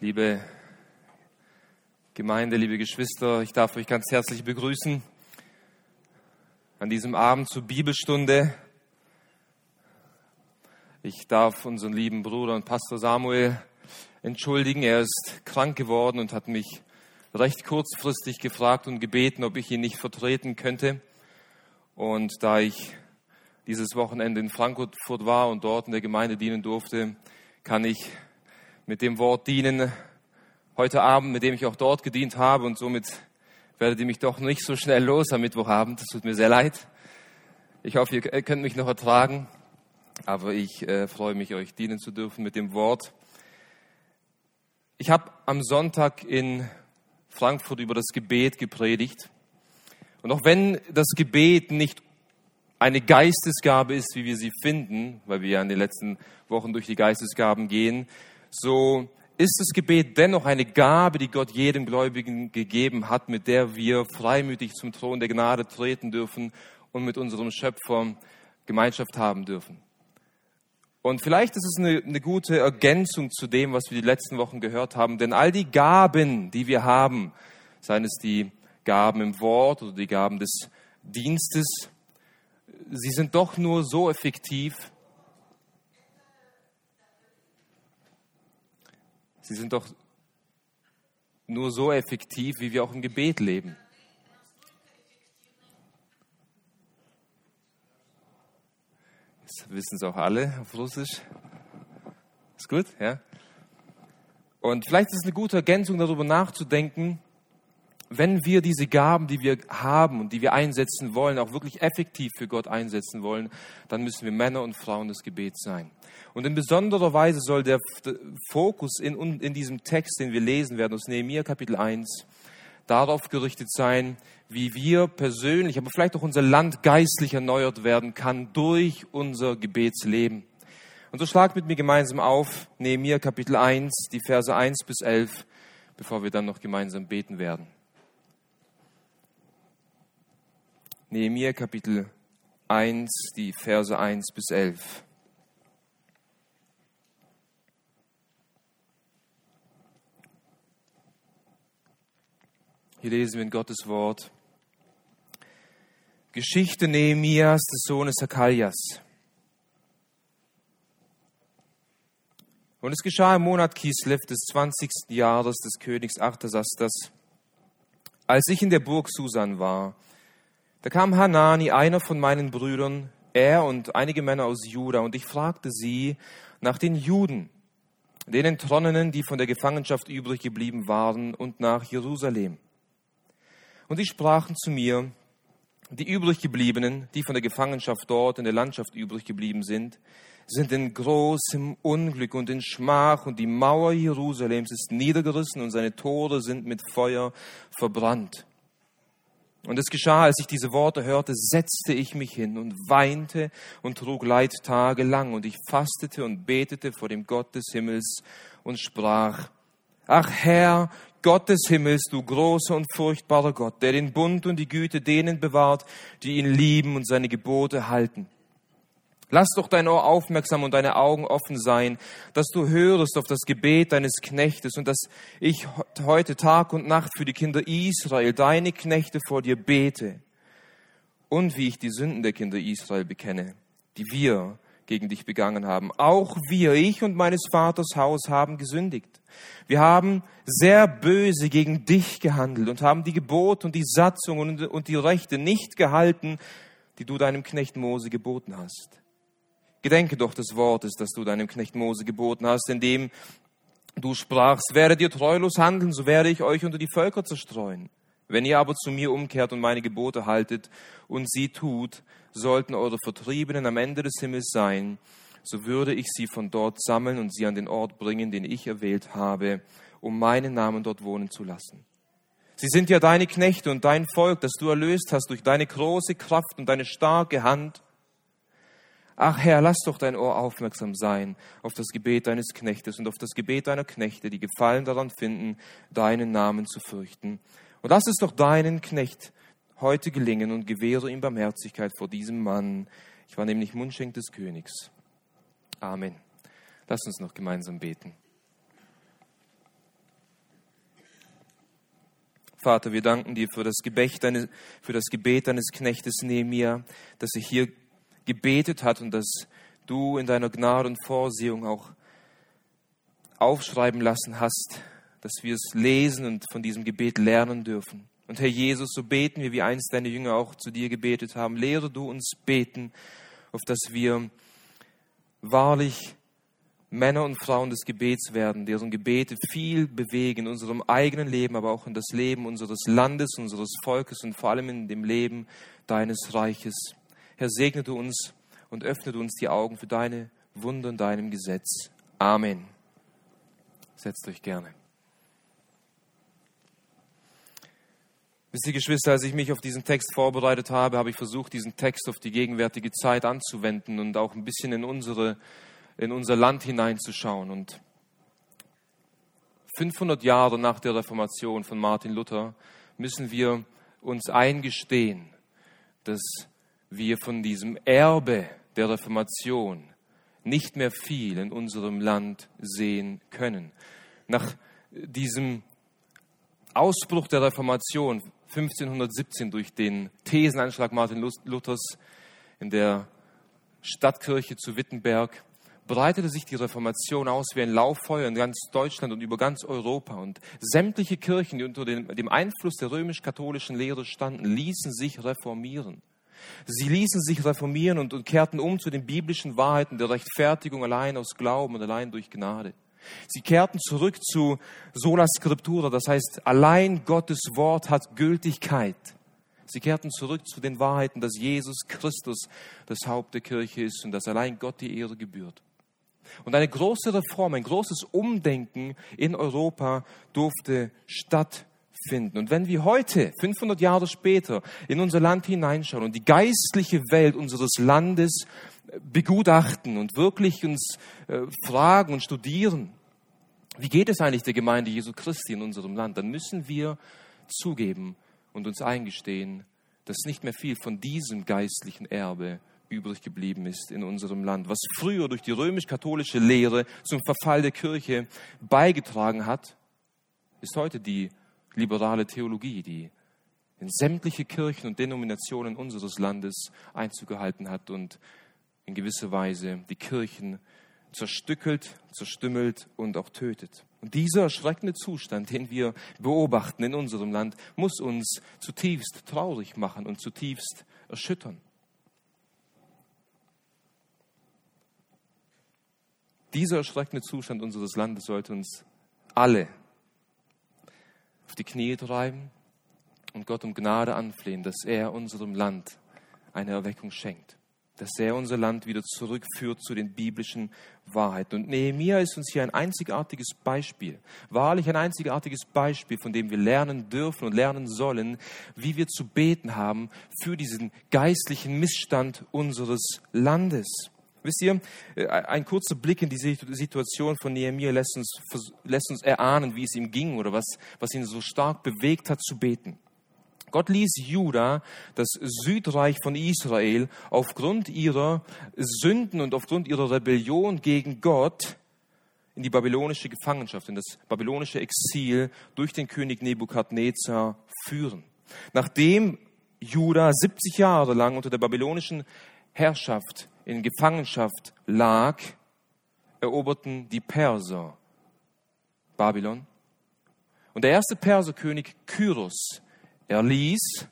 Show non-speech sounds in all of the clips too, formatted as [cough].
liebe Gemeinde, liebe Geschwister, ich darf euch ganz herzlich begrüßen an diesem Abend zur Bibelstunde. Ich darf unseren lieben Bruder und Pastor Samuel entschuldigen. Er ist krank geworden und hat mich recht kurzfristig gefragt und gebeten, ob ich ihn nicht vertreten könnte. Und da ich dieses Wochenende in Frankfurt war und dort in der Gemeinde dienen durfte, kann ich mit dem Wort dienen heute Abend, mit dem ich auch dort gedient habe und somit werdet ihr mich doch nicht so schnell los am Mittwochabend. Das tut mir sehr leid. Ich hoffe, ihr könnt mich noch ertragen, aber ich äh, freue mich, euch dienen zu dürfen mit dem Wort. Ich habe am Sonntag in Frankfurt über das Gebet gepredigt. Und auch wenn das Gebet nicht eine Geistesgabe ist, wie wir sie finden, weil wir ja in den letzten Wochen durch die Geistesgaben gehen, so ist das Gebet dennoch eine Gabe, die Gott jedem Gläubigen gegeben hat, mit der wir freimütig zum Thron der Gnade treten dürfen und mit unserem Schöpfer Gemeinschaft haben dürfen. Und vielleicht ist es eine, eine, gute Ergänzung zu dem, was wir die letzten Wochen gehört haben, denn all die Gaben, die wir haben, seien es die Gaben im Wort oder die Gaben des Dienstes, sie sind doch nur so effektiv, Sie sind doch nur so effektiv, wie wir auch im Gebet leben. Das wissen es auch alle auf Russisch. Ist gut, ja? Und vielleicht ist es eine gute Ergänzung, darüber nachzudenken, wenn wir diese Gaben, die wir haben und die wir einsetzen wollen, auch wirklich effektiv für Gott einsetzen wollen, dann müssen wir Männer und Frauen des Gebets sein. Und in besonderer Weise soll der Fokus in, in diesem Text, den wir lesen werden, aus Nehemiah Kapitel 1, darauf gerichtet sein, wie wir persönlich, aber vielleicht auch unser Land geistlich erneuert werden kann durch unser Gebetsleben. Und so schlagt mit mir gemeinsam auf Nehemiah Kapitel 1, die Verse 1 bis 11, bevor wir dann noch gemeinsam beten werden. Nehemiah Kapitel 1, die Verse 1 bis 11. Hier lesen wir in Gottes Wort. Geschichte Nehemias des Sohnes Zakaljas. Und es geschah im Monat Kislev des 20. Jahres des Königs Artasastas, als ich in der Burg Susan war, da kam Hanani, einer von meinen Brüdern, er und einige Männer aus Juda, und ich fragte sie nach den Juden, den Entronnenen, die von der Gefangenschaft übrig geblieben waren, und nach Jerusalem. Und sie sprachen zu mir, die übrig gebliebenen, die von der Gefangenschaft dort in der Landschaft übrig geblieben sind, sind in großem Unglück und in Schmach und die Mauer Jerusalems ist niedergerissen und seine Tore sind mit Feuer verbrannt. Und es geschah, als ich diese Worte hörte, setzte ich mich hin und weinte und trug Leid tagelang und ich fastete und betete vor dem Gott des Himmels und sprach, Ach Herr, Gott des Himmels, du großer und furchtbarer Gott, der den Bund und die Güte denen bewahrt, die ihn lieben und seine Gebote halten. Lass doch dein Ohr aufmerksam und deine Augen offen sein, dass du hörest auf das Gebet deines Knechtes und dass ich heute Tag und Nacht für die Kinder Israel, deine Knechte, vor dir bete und wie ich die Sünden der Kinder Israel bekenne, die wir gegen dich begangen haben. Auch wir, ich und meines Vaters Haus, haben gesündigt. Wir haben sehr böse gegen dich gehandelt und haben die Gebote und die Satzungen und die Rechte nicht gehalten, die du deinem Knecht Mose geboten hast. Gedenke doch des Wortes, das du deinem Knecht Mose geboten hast, indem du sprachst, werdet ihr treulos handeln, so werde ich euch unter die Völker zerstreuen. Wenn ihr aber zu mir umkehrt und meine Gebote haltet und sie tut, sollten eure Vertriebenen am Ende des Himmels sein, so würde ich sie von dort sammeln und sie an den Ort bringen, den ich erwählt habe, um meinen Namen dort wohnen zu lassen. Sie sind ja deine Knechte und dein Volk, das du erlöst hast durch deine große Kraft und deine starke Hand. Ach Herr, lass doch dein Ohr aufmerksam sein auf das Gebet deines Knechtes und auf das Gebet deiner Knechte, die Gefallen daran finden, deinen Namen zu fürchten. Und lass es doch deinen Knecht heute gelingen und gewähre ihm Barmherzigkeit vor diesem Mann. Ich war nämlich Mundschenk des Königs. Amen. Lass uns noch gemeinsam beten. Vater, wir danken dir für das, Gebet deines, für das Gebet deines Knechtes Nehemiah, dass er hier gebetet hat und dass du in deiner Gnade und Vorsehung auch aufschreiben lassen hast, dass wir es lesen und von diesem Gebet lernen dürfen. Und Herr Jesus, so beten wir, wie einst deine Jünger auch zu dir gebetet haben. Lehre du uns beten, auf dass wir wahrlich Männer und Frauen des Gebets werden, deren Gebete viel bewegen in unserem eigenen Leben, aber auch in das Leben unseres Landes, unseres Volkes und vor allem in dem Leben deines Reiches. Herr, segne du uns und öffne du uns die Augen für deine Wunder in deinem Gesetz. Amen. Setzt euch gerne. Wisst ihr, Geschwister, als ich mich auf diesen Text vorbereitet habe, habe ich versucht, diesen Text auf die gegenwärtige Zeit anzuwenden und auch ein bisschen in unsere in unser Land hineinzuschauen. Und 500 Jahre nach der Reformation von Martin Luther müssen wir uns eingestehen, dass wir von diesem Erbe der Reformation nicht mehr viel in unserem Land sehen können. Nach diesem Ausbruch der Reformation 1517 durch den Thesenanschlag Martin Luthers in der Stadtkirche zu Wittenberg breitete sich die Reformation aus wie ein Lauffeuer in ganz Deutschland und über ganz Europa. Und sämtliche Kirchen, die unter dem Einfluss der römisch-katholischen Lehre standen, ließen sich reformieren. Sie ließen sich reformieren und, und kehrten um zu den biblischen Wahrheiten der Rechtfertigung allein aus Glauben und allein durch Gnade. Sie kehrten zurück zu sola scriptura, das heißt, allein Gottes Wort hat Gültigkeit. Sie kehrten zurück zu den Wahrheiten, dass Jesus Christus das Haupt der Kirche ist und dass allein Gott die Ehre gebührt. Und eine große Reform, ein großes Umdenken in Europa durfte stattfinden. Und wenn wir heute, 500 Jahre später, in unser Land hineinschauen und die geistliche Welt unseres Landes begutachten und wirklich uns äh, fragen und studieren, wie geht es eigentlich der Gemeinde Jesu Christi in unserem Land, dann müssen wir zugeben und uns eingestehen, dass nicht mehr viel von diesem geistlichen Erbe übrig geblieben ist in unserem Land. Was früher durch die römisch-katholische Lehre zum Verfall der Kirche beigetragen hat, ist heute die liberale Theologie, die in sämtliche Kirchen und Denominationen unseres Landes Einzug gehalten hat und in gewisser Weise die Kirchen zerstückelt, zerstümmelt und auch tötet. Und dieser erschreckende Zustand, den wir beobachten in unserem Land, muss uns zutiefst traurig machen und zutiefst erschüttern. Dieser erschreckende Zustand unseres Landes sollte uns alle auf die Knie treiben und Gott um Gnade anflehen, dass er unserem Land eine Erweckung schenkt, dass er unser Land wieder zurückführt zu den biblischen Wahrheiten. Und Nehemiah ist uns hier ein einzigartiges Beispiel, wahrlich ein einzigartiges Beispiel, von dem wir lernen dürfen und lernen sollen, wie wir zu beten haben für diesen geistlichen Missstand unseres Landes. Wisst ihr, äh, ein kurzer Blick in die Situation von Nehemiah lässt uns, lässt uns erahnen, wie es ihm ging oder was, was ihn so stark bewegt hat zu beten. Gott ließ Juda, das Südreich von Israel, aufgrund ihrer Sünden und aufgrund ihrer Rebellion gegen Gott in die babylonische Gefangenschaft, in das babylonische Exil durch den König Nebukadnezar führen. Nachdem Juda 70 Jahre lang unter der babylonischen Herrschaft in Gefangenschaft lag, eroberten die Perser Babylon. Und der erste Perserkönig Kyros erließ,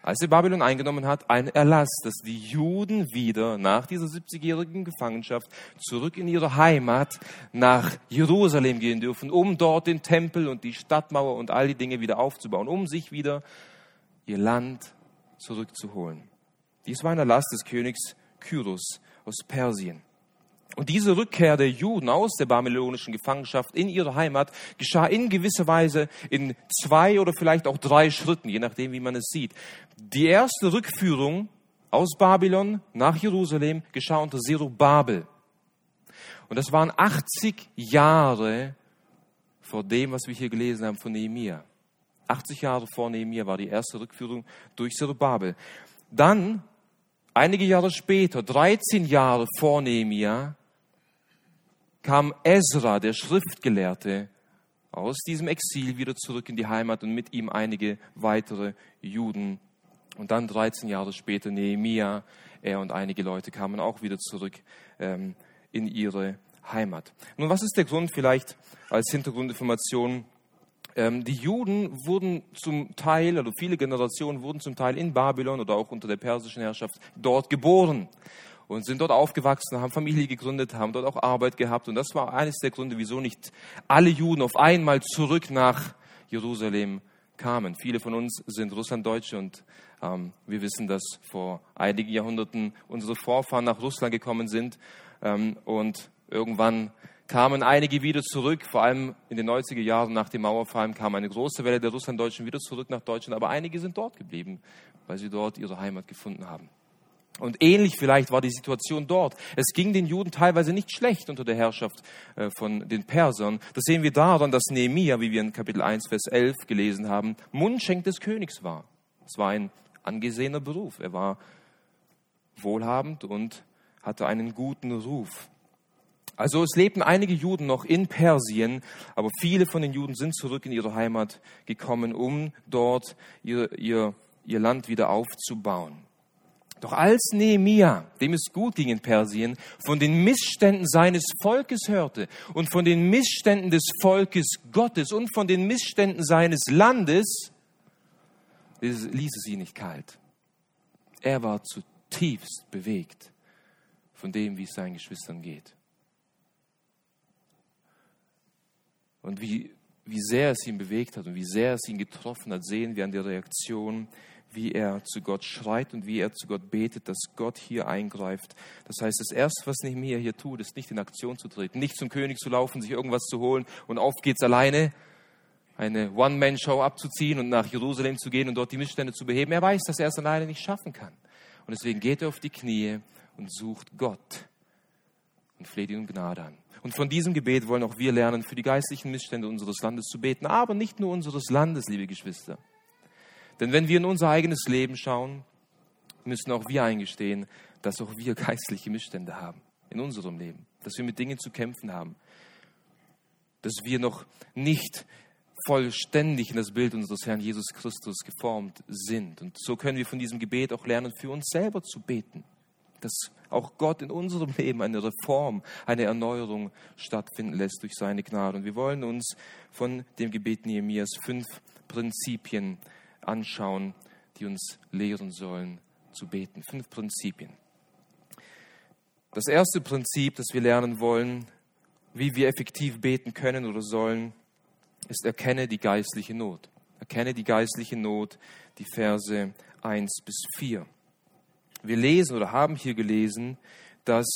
als er Babylon eingenommen hat, einen Erlass, dass die Juden wieder nach dieser 70-jährigen Gefangenschaft zurück in ihre Heimat nach Jerusalem gehen dürfen, um dort den Tempel und die Stadtmauer und all die Dinge wieder aufzubauen, um sich wieder ihr Land zurückzuholen. Dies war ein Erlass des Königs Kyros aus Persien. Und diese Rückkehr der Juden aus der babylonischen Gefangenschaft in ihre Heimat geschah in gewisser Weise in zwei oder vielleicht auch drei Schritten, je nachdem, wie man es sieht. Die erste Rückführung aus Babylon nach Jerusalem geschah unter Zerubabel. Und das waren 80 Jahre vor dem, was wir hier gelesen haben von Nehemiah. 80 Jahre vor Nehemiah war die erste Rückführung durch Zerubabel. Dann Einige Jahre später, 13 Jahre vor Nehemia, kam Ezra, der Schriftgelehrte, aus diesem Exil wieder zurück in die Heimat und mit ihm einige weitere Juden. Und dann 13 Jahre später Nehemia, er und einige Leute kamen auch wieder zurück ähm, in ihre Heimat. Nun, was ist der Grund vielleicht als Hintergrundinformation? Ähm, die Juden wurden zum Teil, also viele Generationen wurden zum Teil in Babylon oder auch unter der persischen Herrschaft dort geboren und sind dort aufgewachsen, haben Familie gegründet, haben dort auch Arbeit gehabt. Und das war eines der Gründe, wieso nicht alle Juden auf einmal zurück nach Jerusalem kamen. Viele von uns sind Russlanddeutsche und ähm, wir wissen, dass vor einigen Jahrhunderten unsere Vorfahren nach Russland gekommen sind ähm, und irgendwann kamen einige wieder zurück, vor allem in den 90er Jahren nach dem Mauerfall kam eine große Welle der Russlanddeutschen wieder zurück nach Deutschland, aber einige sind dort geblieben, weil sie dort ihre Heimat gefunden haben. Und ähnlich vielleicht war die Situation dort. Es ging den Juden teilweise nicht schlecht unter der Herrschaft äh, von den Persern. Das sehen wir daran, dass Nehemia, wie wir in Kapitel 1, Vers 11 gelesen haben, Mundschenk des Königs war. Es war ein angesehener Beruf. Er war wohlhabend und hatte einen guten Ruf. Also es lebten einige Juden noch in Persien, aber viele von den Juden sind zurück in ihre Heimat gekommen, um dort ihr, ihr, ihr Land wieder aufzubauen. Doch als Nehemia, dem es gut ging in Persien, von den Missständen seines Volkes hörte und von den Missständen des Volkes Gottes und von den Missständen seines Landes, ließ es ihn nicht kalt. Er war zutiefst bewegt von dem, wie es seinen Geschwistern geht. Und wie, wie sehr es ihn bewegt hat und wie sehr es ihn getroffen hat, sehen wir an der Reaktion, wie er zu Gott schreit und wie er zu Gott betet, dass Gott hier eingreift. Das heißt, das Erste, was Nehemiah hier tut, ist nicht in Aktion zu treten, nicht zum König zu laufen, sich irgendwas zu holen und auf geht's alleine, eine One-Man-Show abzuziehen und nach Jerusalem zu gehen und dort die Missstände zu beheben. Er weiß, dass er es alleine nicht schaffen kann. Und deswegen geht er auf die Knie und sucht Gott und fleht ihn um Gnade an. Und von diesem Gebet wollen auch wir lernen, für die geistlichen Missstände unseres Landes zu beten. Aber nicht nur unseres Landes, liebe Geschwister. Denn wenn wir in unser eigenes Leben schauen, müssen auch wir eingestehen, dass auch wir geistliche Missstände haben in unserem Leben. Dass wir mit Dingen zu kämpfen haben. Dass wir noch nicht vollständig in das Bild unseres Herrn Jesus Christus geformt sind. Und so können wir von diesem Gebet auch lernen, für uns selber zu beten dass auch Gott in unserem Leben eine Reform, eine Erneuerung stattfinden lässt durch seine Gnade. Und wir wollen uns von dem Gebet Nehemias fünf Prinzipien anschauen, die uns lehren sollen zu beten. Fünf Prinzipien. Das erste Prinzip, das wir lernen wollen, wie wir effektiv beten können oder sollen, ist erkenne die geistliche Not. Erkenne die geistliche Not, die Verse 1 bis 4 wir lesen oder haben hier gelesen, dass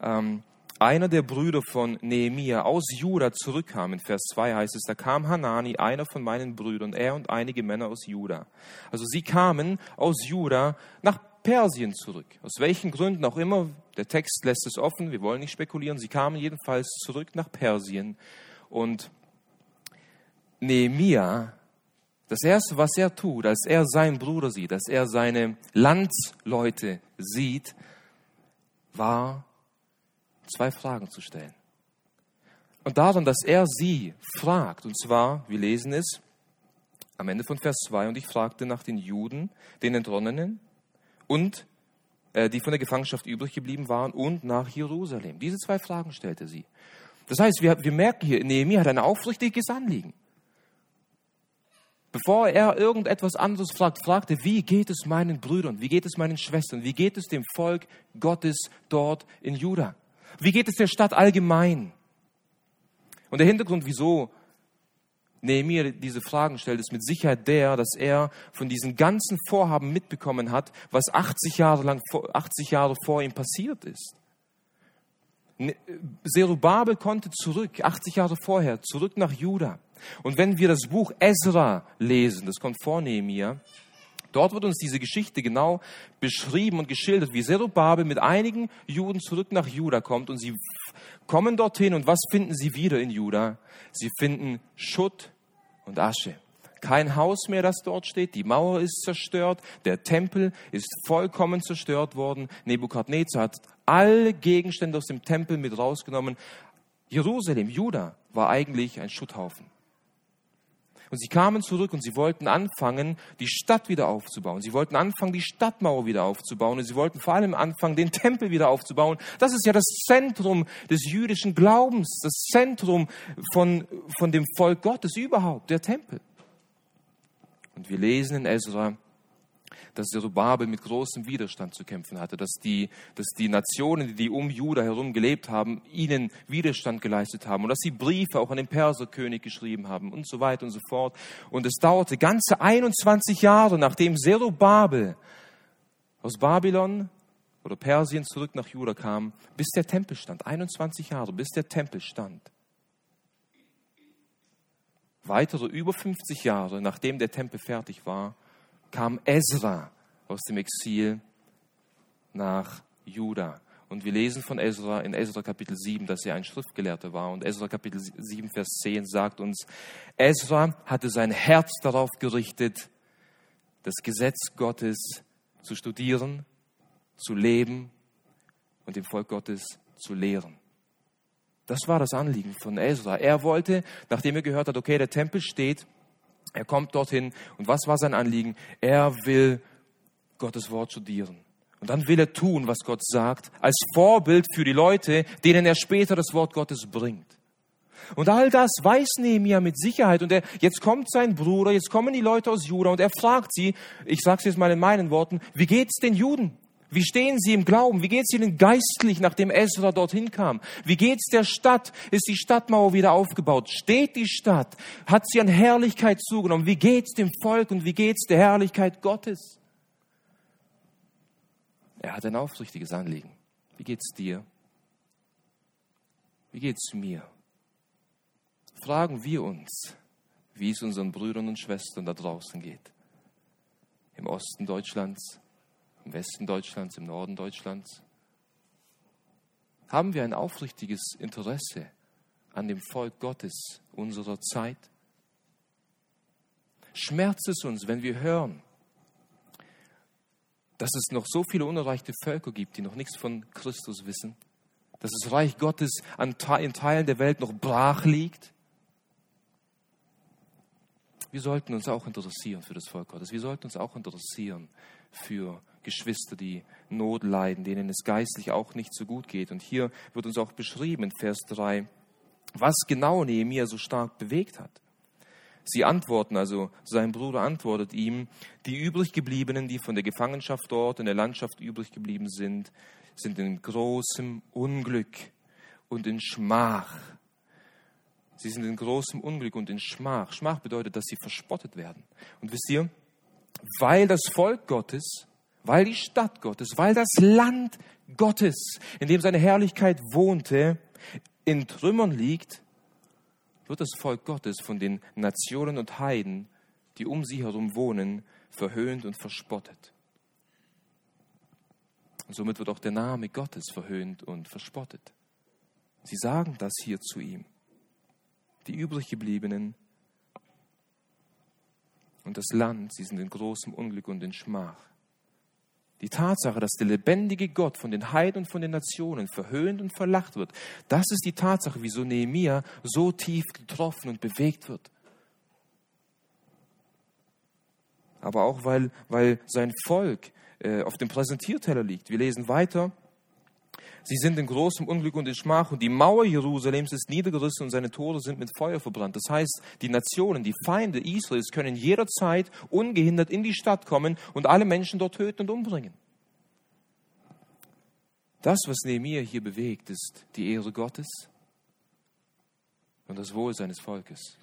ähm, einer der Brüder von Nehemia aus Juda zurückkam. In Vers 2 heißt es, da kam Hanani, einer von meinen Brüdern, er und einige Männer aus Juda. Also sie kamen aus Juda nach Persien zurück. Aus welchen Gründen auch immer, der Text lässt es offen, wir wollen nicht spekulieren, sie kamen jedenfalls zurück nach Persien. Und Nehemia das Erste, was er tut, als er seinen Bruder sieht, als er seine Landsleute sieht, war zwei Fragen zu stellen. Und daran, dass er sie fragt, und zwar, wir lesen es am Ende von Vers 2, und ich fragte nach den Juden, den Entronnenen und äh, die von der Gefangenschaft übrig geblieben waren und nach Jerusalem. Diese zwei Fragen stellte sie. Das heißt, wir, wir merken hier, Nehemiah hat ein aufrichtiges Anliegen. Bevor er irgendetwas anderes fragt, fragt er, wie geht es meinen Brüdern, wie geht es meinen Schwestern, wie geht es dem Volk Gottes dort in Juda? Wie geht es der Stadt allgemein? Und der Hintergrund, wieso Nehemiah diese Fragen stellt, ist mit Sicherheit der, dass er von diesen ganzen Vorhaben mitbekommen hat, was 80 Jahre lang, 80 Jahre vor ihm passiert ist. Zerubabel konnte zurück, 80 Jahre vorher, zurück nach Juda. Und wenn wir das Buch Ezra lesen, das kommt vor Nehemiah, dort wird uns diese Geschichte genau beschrieben und geschildert, wie Zerubabel mit einigen Juden zurück nach Juda kommt und sie kommen dorthin und was finden sie wieder in Juda? Sie finden Schutt und Asche. Kein Haus mehr, das dort steht. Die Mauer ist zerstört. Der Tempel ist vollkommen zerstört worden. Nebukadnezar hat alle Gegenstände aus dem Tempel mit rausgenommen. Jerusalem, Juda, war eigentlich ein Schutthaufen. Und sie kamen zurück und sie wollten anfangen, die Stadt wieder aufzubauen. Sie wollten anfangen, die Stadtmauer wieder aufzubauen. Und sie wollten vor allem anfangen, den Tempel wieder aufzubauen. Das ist ja das Zentrum des jüdischen Glaubens, das Zentrum von, von dem Volk Gottes überhaupt, der Tempel. Und wir lesen in Ezra, dass Zerubabel mit großem Widerstand zu kämpfen hatte, dass die, dass die Nationen, die um Juda herum gelebt haben, ihnen Widerstand geleistet haben und dass sie Briefe auch an den Perserkönig geschrieben haben und so weiter und so fort. Und es dauerte ganze 21 Jahre, nachdem Zerubabel aus Babylon oder Persien zurück nach Juda kam, bis der Tempel stand. 21 Jahre, bis der Tempel stand. Weitere über 50 Jahre, nachdem der Tempel fertig war, kam Ezra aus dem Exil nach Juda. Und wir lesen von Ezra in Ezra Kapitel 7, dass er ein Schriftgelehrter war. Und Ezra Kapitel 7, Vers 10 sagt uns, Ezra hatte sein Herz darauf gerichtet, das Gesetz Gottes zu studieren, zu leben und dem Volk Gottes zu lehren. Das war das Anliegen von Ezra. Er wollte, nachdem er gehört hat, okay, der Tempel steht, er kommt dorthin und was war sein Anliegen? Er will Gottes Wort studieren. Und dann will er tun, was Gott sagt, als Vorbild für die Leute, denen er später das Wort Gottes bringt. Und all das weiß Nehemiah mit Sicherheit. Und er, jetzt kommt sein Bruder, jetzt kommen die Leute aus Juda und er fragt sie, ich sage es jetzt mal in meinen Worten, wie geht's den Juden? Wie stehen sie im Glauben? Wie geht es ihnen geistlich, nachdem Ezra dorthin kam? Wie geht es der Stadt? Ist die Stadtmauer wieder aufgebaut? Steht die Stadt? Hat sie an Herrlichkeit zugenommen? Wie geht es dem Volk und wie geht es der Herrlichkeit Gottes? Er hat ein aufrichtiges Anliegen. Wie geht es dir? Wie geht es mir? Fragen wir uns, wie es unseren Brüdern und Schwestern da draußen geht. Im Osten Deutschlands, im Westen Deutschlands, im Norden Deutschlands? Haben wir ein aufrichtiges Interesse an dem Volk Gottes unserer Zeit? Schmerzt es uns, wenn wir hören, dass es noch so viele unerreichte Völker gibt, die noch nichts von Christus wissen, dass das Reich Gottes in Teilen der Welt noch brach liegt? Wir sollten uns auch interessieren für das Volk Gottes. Wir sollten uns auch interessieren für Geschwister, die Not leiden, denen es geistlich auch nicht so gut geht. Und hier wird uns auch beschrieben in Vers 3, was genau Nehemiah so stark bewegt hat. Sie antworten, also sein Bruder antwortet ihm, die übriggebliebenen, die von der Gefangenschaft dort in der Landschaft übrig geblieben sind, sind in großem Unglück und in Schmach. Sie sind in großem Unglück und in Schmach. Schmach bedeutet, dass sie verspottet werden. Und wisst ihr, weil das Volk Gottes weil die Stadt Gottes, weil das Land Gottes, in dem seine Herrlichkeit wohnte, in Trümmern liegt, wird das Volk Gottes von den Nationen und Heiden, die um sie herum wohnen, verhöhnt und verspottet. Und somit wird auch der Name Gottes verhöhnt und verspottet. Sie sagen das hier zu ihm. Die übriggebliebenen und das Land, sie sind in großem Unglück und in Schmach. Die Tatsache, dass der lebendige Gott von den Heiden und von den Nationen verhöhnt und verlacht wird, das ist die Tatsache, wieso Nehemia so tief getroffen und bewegt wird. Aber auch, weil, weil sein Volk äh, auf dem Präsentierteller liegt. Wir lesen weiter. Sie sind in großem Unglück und in Schmach und die Mauer Jerusalems ist niedergerissen und seine Tore sind mit Feuer verbrannt. Das heißt, die Nationen, die Feinde Israels können jederzeit ungehindert in die Stadt kommen und alle Menschen dort töten und umbringen. Das, was Nehemiah hier bewegt, ist die Ehre Gottes und das Wohl seines Volkes.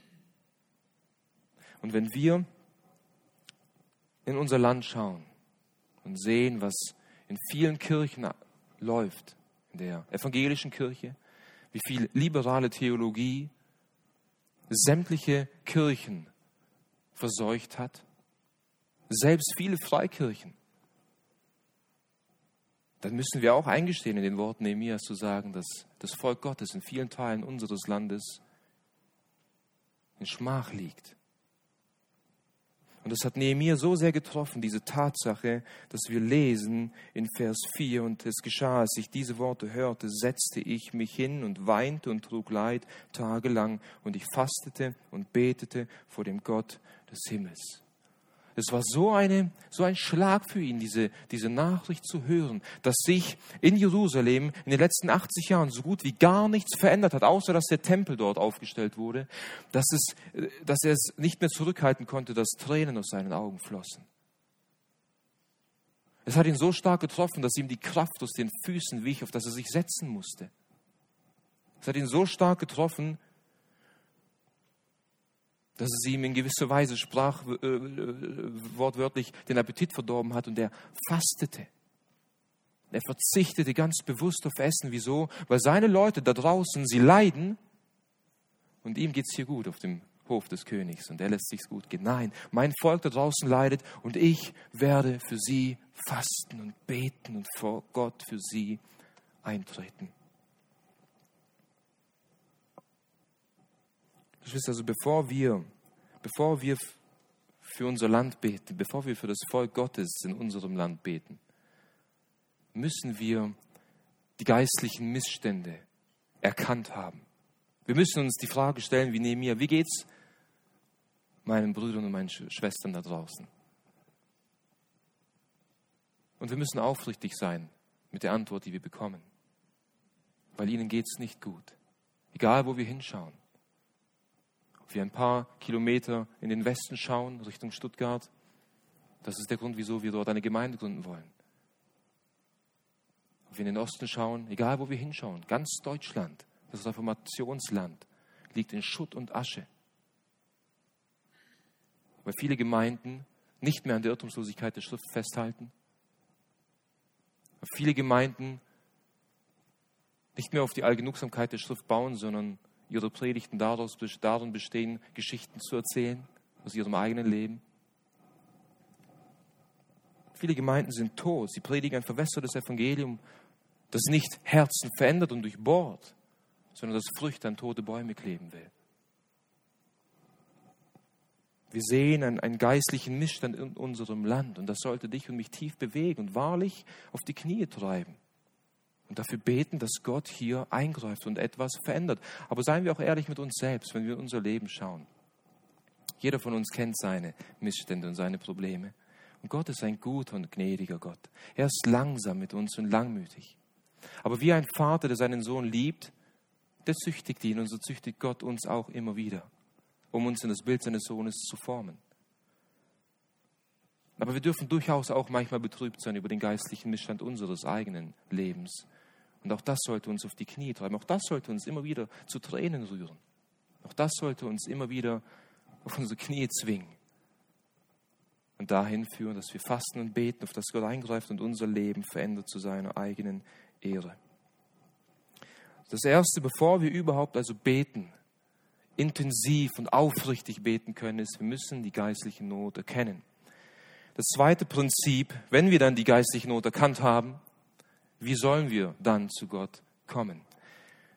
Und wenn wir in unser Land schauen und sehen, was in vielen Kirchen läuft, in der evangelischen Kirche, wie viel liberale Theologie sämtliche Kirchen verseucht hat, selbst viele Freikirchen, dann müssen wir auch eingestehen, in den Worten Nehemias zu sagen, dass das Volk Gottes in vielen Teilen unseres Landes in Schmach liegt. Und das hat Nehemiah so sehr getroffen, diese Tatsache, dass wir lesen in Vers 4, und es geschah, als ich diese Worte hörte, setzte ich mich hin und weinte und trug Leid tagelang, und ich fastete und betete vor dem Gott des Himmels. Es war so, eine, so ein Schlag für ihn, diese, diese Nachricht zu hören, dass sich in Jerusalem in den letzten 80 Jahren so gut wie gar nichts verändert hat, außer dass der Tempel dort aufgestellt wurde, dass, es, dass er es nicht mehr zurückhalten konnte, dass Tränen aus seinen Augen flossen. Es hat ihn so stark getroffen, dass ihm die Kraft aus den Füßen wich, auf dass er sich setzen musste. Es hat ihn so stark getroffen, dass es ihm in gewisser Weise sprach, äh, wortwörtlich den Appetit verdorben hat und er fastete. Er verzichtete ganz bewusst auf Essen. Wieso? Weil seine Leute da draußen, sie leiden und ihm geht es hier gut auf dem Hof des Königs und er lässt sich's gut gehen. Nein, mein Volk da draußen leidet und ich werde für sie fasten und beten und vor Gott für sie eintreten. Geschwister, also bevor wir, bevor wir für unser Land beten, bevor wir für das Volk Gottes in unserem Land beten, müssen wir die geistlichen Missstände erkannt haben. Wir müssen uns die Frage stellen, wie Nehemiah, wie geht's meinen Brüdern und meinen Schwestern da draußen? Und wir müssen aufrichtig sein mit der Antwort, die wir bekommen. Weil ihnen geht es nicht gut. Egal, wo wir hinschauen wir ein paar Kilometer in den Westen schauen, Richtung Stuttgart. Das ist der Grund, wieso wir dort eine Gemeinde gründen wollen. Ob wir in den Osten schauen, egal wo wir hinschauen, ganz Deutschland, das Reformationsland, liegt in Schutt und Asche. Weil viele Gemeinden nicht mehr an der Irrtumslosigkeit der Schrift festhalten. Weil viele Gemeinden nicht mehr auf die Allgenugsamkeit der Schrift bauen, sondern ihre Predigten daraus, darin bestehen, Geschichten zu erzählen aus ihrem eigenen Leben. Viele Gemeinden sind tot. Sie predigen ein verwässertes Evangelium, das nicht Herzen verändert und durchbohrt, sondern das Früchte an tote Bäume kleben will. Wir sehen einen, einen, geistlichen Missstand in unserem Land und das sollte dich und mich tief bewegen und wahrlich auf die Knie treiben und dafür beten, dass Gott hier eingreift und etwas verändert. Aber seien wir auch ehrlich mit uns selbst, wenn wir in unser Leben schauen. Jeder von uns kennt seine Missstände und seine Probleme. Und Gott ist ein guter und gnädiger Gott. Er ist langsam mit uns und langmütig. Aber wie ein Vater, der seinen Sohn liebt, der züchtigt ihn und so züchtigt Gott uns auch immer wieder, um uns in das Bild seines Sohnes zu formen. Aber wir dürfen durchaus auch manchmal betrübt sein über den geistlichen Missstand unseres eigenen Lebens. Und auch das sollte uns auf die Knie treiben. Auch das sollte uns immer wieder zu Tränen rühren. Auch das sollte uns immer wieder auf unsere Knie zwingen. Und dahin führen, dass wir fasten und beten, auf das Gott eingreift und unser Leben verändert zu seiner eigenen Ehre. Das Erste, bevor wir überhaupt also beten, intensiv und aufrichtig beten können, ist, wir müssen die geistliche Not erkennen. Das zweite Prinzip, wenn wir dann die geistliche Not erkannt haben, wie sollen wir dann zu Gott kommen?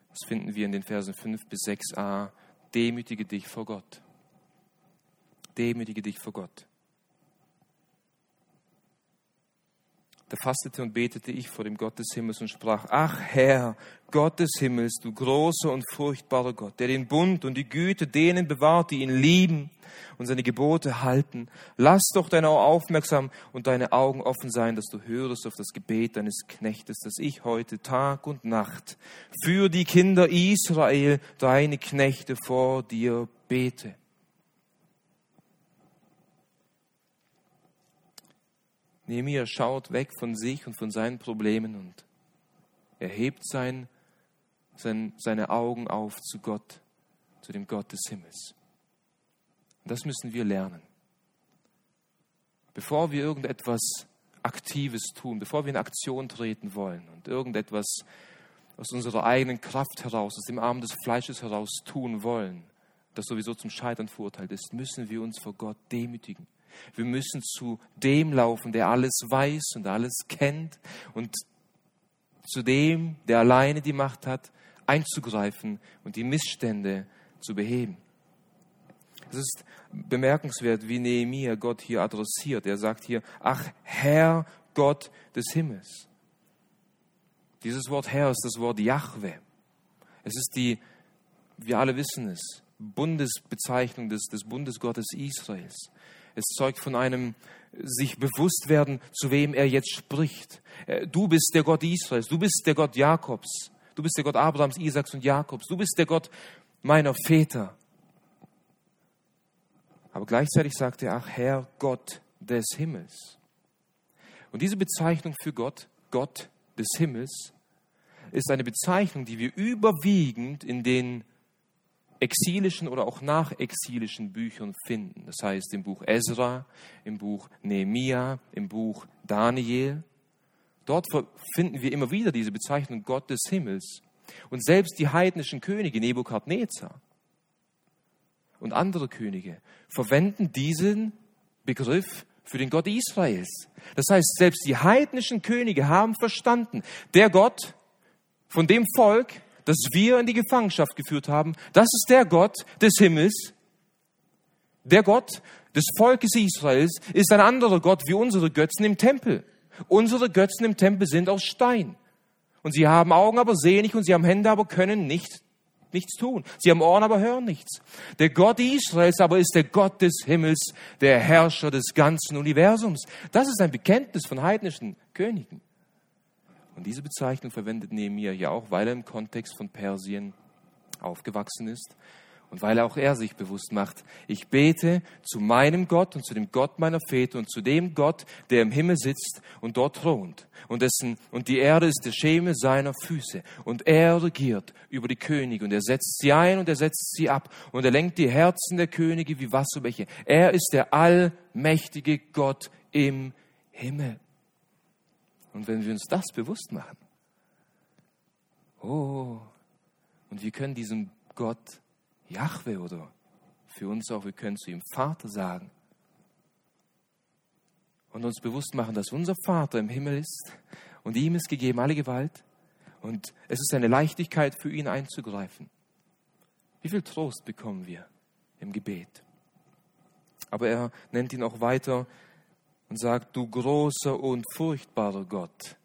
Das finden wir in den Versen 5 bis 6a. Demütige dich vor Gott. Demütige dich vor Gott. Da fastete und betete ich vor dem Gott des Himmels und sprach, ach Herr, Gott des Himmels, du großer und furchtbarer Gott, der den Bund und die Güte denen bewahrt, die ihn lieben und seine Gebote halten. Lass doch deine Augen aufmerksam und deine Augen offen sein, dass du hörst auf das Gebet deines Knechtes, das ich heute Tag und Nacht für die Kinder Israel, deine Knechte, vor dir bete. Nehemiah schaut weg von sich und von seinen Problemen und erhebt sein, sein, seine Augen auf zu Gott, zu dem Gott des Himmels. Und das müssen wir lernen. Bevor wir irgendetwas Aktives tun, bevor wir in Aktion treten wollen und irgendetwas aus unserer eigenen Kraft heraus, aus dem Arm des Fleisches heraus tun wollen, das sowieso zum Scheitern verurteilt ist, müssen wir uns vor Gott demütigen wir müssen zu dem laufen, der alles weiß und alles kennt und zu dem, der alleine die Macht hat, einzugreifen und die Missstände zu beheben. Es ist bemerkenswert, wie Nehemiah Gott hier adressiert. Er sagt hier, ach Herr Gott des Himmels. Dieses Wort Herr ist das Wort Jahwe. Es ist die, wir alle wissen es, Bundesbezeichnung des, des Bundesgottes Israels. Es zeugt von einem sich bewusst werden, zu wem er jetzt spricht. Äh, du bist der Gott Israels, du bist der Gott Jakobs, du bist der Gott Abrahams, Isaaks und Jakobs, du bist der Gott meiner Väter. Aber gleichzeitig sagt er, ach Herr Gott des Himmels. Und diese Bezeichnung für Gott, Gott des Himmels, ist eine Bezeichnung, die wir überwiegend in den exilischen oder auch nachexilischen Büchern finden. Das heißt im Buch Ezra, im Buch Nehemia, im Buch Daniel. Dort finden wir immer wieder diese Bezeichnung Gott des Himmels. Und selbst die heidnischen Könige Nebukadnezar und andere Könige verwenden diesen Begriff für den Gott Israels. Das heißt, selbst die heidnischen Könige haben verstanden, der Gott von dem Volk, das wir in die Gefangenschaft geführt haben, das ist der Gott des Himmels. Der Gott des Volkes Israels ist ein anderer Gott wie unsere Götzen im Tempel. Unsere Götzen im Tempel sind aus Stein. Und sie haben Augen, aber sehen nicht, und sie haben Hände, aber können nicht, nichts tun. Sie haben Ohren, aber hören nichts. Der Gott Israels aber ist der Gott des Himmels, der Herrscher des ganzen Universums. Das ist ein Bekenntnis von heidnischen Königen. Und diese Bezeichnung verwendet Nehemiah ja auch, weil er im Kontext von Persien aufgewachsen ist und weil auch er sich bewusst macht, ich bete zu meinem Gott und zu dem Gott meiner Väter und zu dem Gott, der im Himmel sitzt und dort thront. Und, dessen, und die Erde ist der Schemel seiner Füße. Und er regiert über die Könige und er setzt sie ein und er setzt sie ab. Und er lenkt die Herzen der Könige wie Wasserbäche. Er ist der allmächtige Gott im Himmel. Und wenn wir uns das bewusst machen, oh, und wir können diesem Gott Jahwe oder für uns auch, wir können zu ihm Vater sagen und uns bewusst machen, dass unser Vater im Himmel ist und ihm ist gegeben alle Gewalt und es ist eine Leichtigkeit für ihn einzugreifen. Wie viel Trost bekommen wir im Gebet? Aber er nennt ihn auch weiter und sagt, du großer und furchtbarer Gott.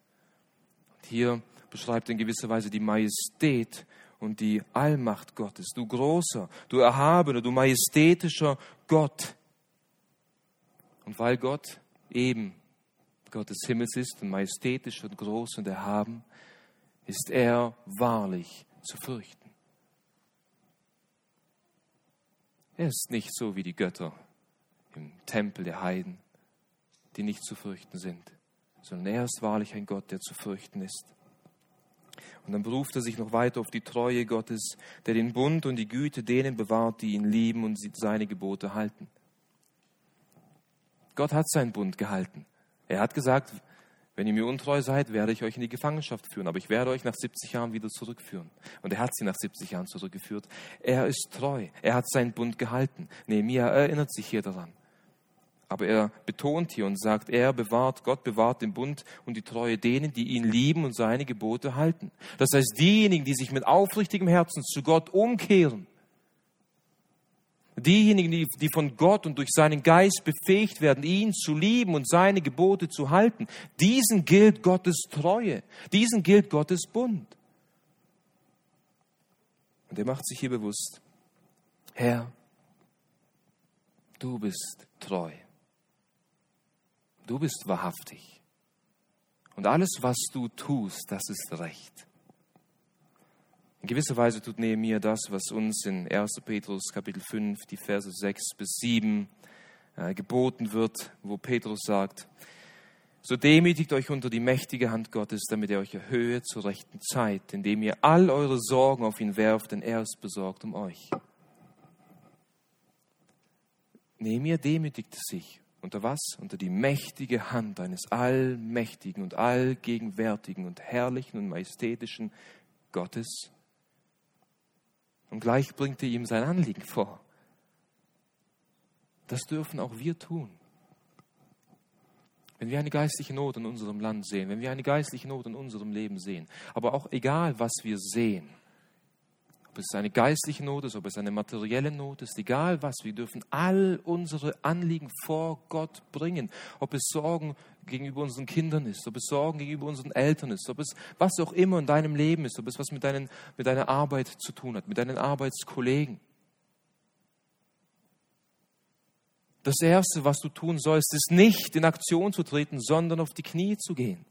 Und hier beschreibt in gewisser Weise die Majestät und die Allmacht Gottes. Du großer, du erhabener, du majestätischer Gott. Und weil Gott eben Gott des Himmels ist und majestätisch und groß und erhaben, ist er wahrlich zu fürchten. Er ist nicht so wie die Götter im Tempel der Heiden, die nicht zu fürchten sind, sondern er ist wahrlich ein Gott, der zu fürchten ist. Und dann beruft er sich noch weiter auf die Treue Gottes, der den Bund und die Güte denen bewahrt, die ihn lieben und seine Gebote halten. Gott hat seinen Bund gehalten. Er hat gesagt, wenn ihr mir untreu seid, werde ich euch in die Gefangenschaft führen, aber ich werde euch nach 70 Jahren wieder zurückführen. Und er hat sie nach 70 Jahren zurückgeführt. Er ist treu. Er hat seinen Bund gehalten. Nehemiah erinnert sich hier daran. Aber er betont hier und sagt, er bewahrt, Gott bewahrt den Bund und die Treue denen, die ihn lieben und seine Gebote halten. Das heißt, diejenigen, die sich mit aufrichtigem Herzen zu Gott umkehren, diejenigen, die, die von Gott und durch seinen Geist befähigt werden, ihn zu lieben und seine Gebote zu halten, diesen gilt Gottes Treue, diesen gilt Gottes Bund. Und er macht sich hier bewusst, Herr, du bist treu. Du bist wahrhaftig. Und alles, was du tust, das ist recht. In gewisser Weise tut Nehemiah das, was uns in 1. Petrus Kapitel 5, die Verse 6 bis 7 äh, geboten wird, wo Petrus sagt, so demütigt euch unter die mächtige Hand Gottes, damit er euch erhöhe zur rechten Zeit, indem ihr all eure Sorgen auf ihn werft, denn er ist besorgt um euch. Nehemiah demütigte sich unter was? Unter die mächtige Hand eines allmächtigen und allgegenwärtigen und herrlichen und majestätischen Gottes. Und gleich bringt er ihm sein Anliegen vor. Das dürfen auch wir tun. Wenn wir eine geistliche Not in unserem Land sehen, wenn wir eine geistliche Not in unserem Leben sehen, aber auch egal, was wir sehen, ob es eine geistliche Not ist, ob es eine materielle Not ist, egal was, wir dürfen all unsere Anliegen vor Gott bringen. Ob es Sorgen gegenüber unseren Kindern ist, ob es Sorgen gegenüber unseren Eltern ist, ob es was auch immer in deinem Leben ist, ob es was mit, deinen, mit deiner Arbeit zu tun hat, mit deinen Arbeitskollegen. Das Erste, was du tun sollst, ist nicht in Aktion zu treten, sondern auf die Knie zu gehen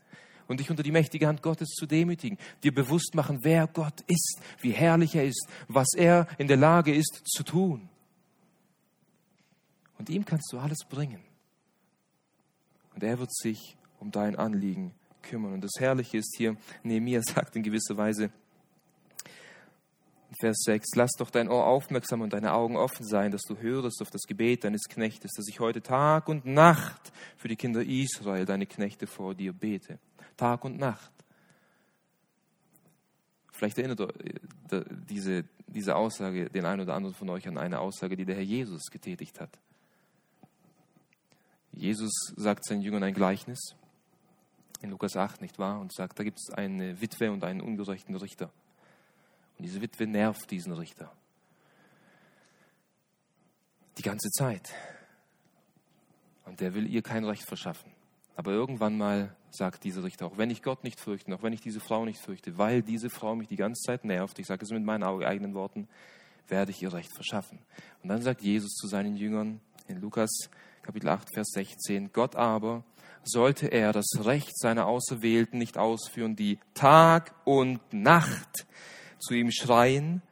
und dich unter die mächtige Hand Gottes zu demütigen, dir bewusst machen, wer Gott ist, wie herrlich er ist, was er in der Lage ist zu tun. Und ihm kannst du alles bringen. Und er wird sich um dein Anliegen kümmern. Und das Herrliche ist hier, Nehemiah sagt in gewisser Weise, Vers 6, lass doch dein Ohr aufmerksam und deine Augen offen sein, dass du hörst auf das Gebet deines Knechtes, dass ich heute Tag und Nacht für die Kinder Israel, deine Knechte, vor dir bete. Tag und Nacht. Vielleicht erinnert äh, diese, diese Aussage den einen oder anderen von euch an eine Aussage, die der Herr Jesus getätigt hat. Jesus sagt seinen Jüngern ein Gleichnis in Lukas 8, nicht wahr? Und sagt, da gibt es eine Witwe und einen ungerechten Richter. Und diese Witwe nervt diesen Richter. Die ganze Zeit. Und der will ihr kein Recht verschaffen. Aber irgendwann mal sagt dieser Richter, auch wenn ich Gott nicht fürchte, auch wenn ich diese Frau nicht fürchte, weil diese Frau mich die ganze Zeit nervt, ich sage es mit meinen eigenen Worten, werde ich ihr Recht verschaffen. Und dann sagt Jesus zu seinen Jüngern in Lukas Kapitel 8, Vers 16, Gott aber, sollte er das Recht seiner Auserwählten nicht ausführen, die Tag und Nacht zu ihm schreien,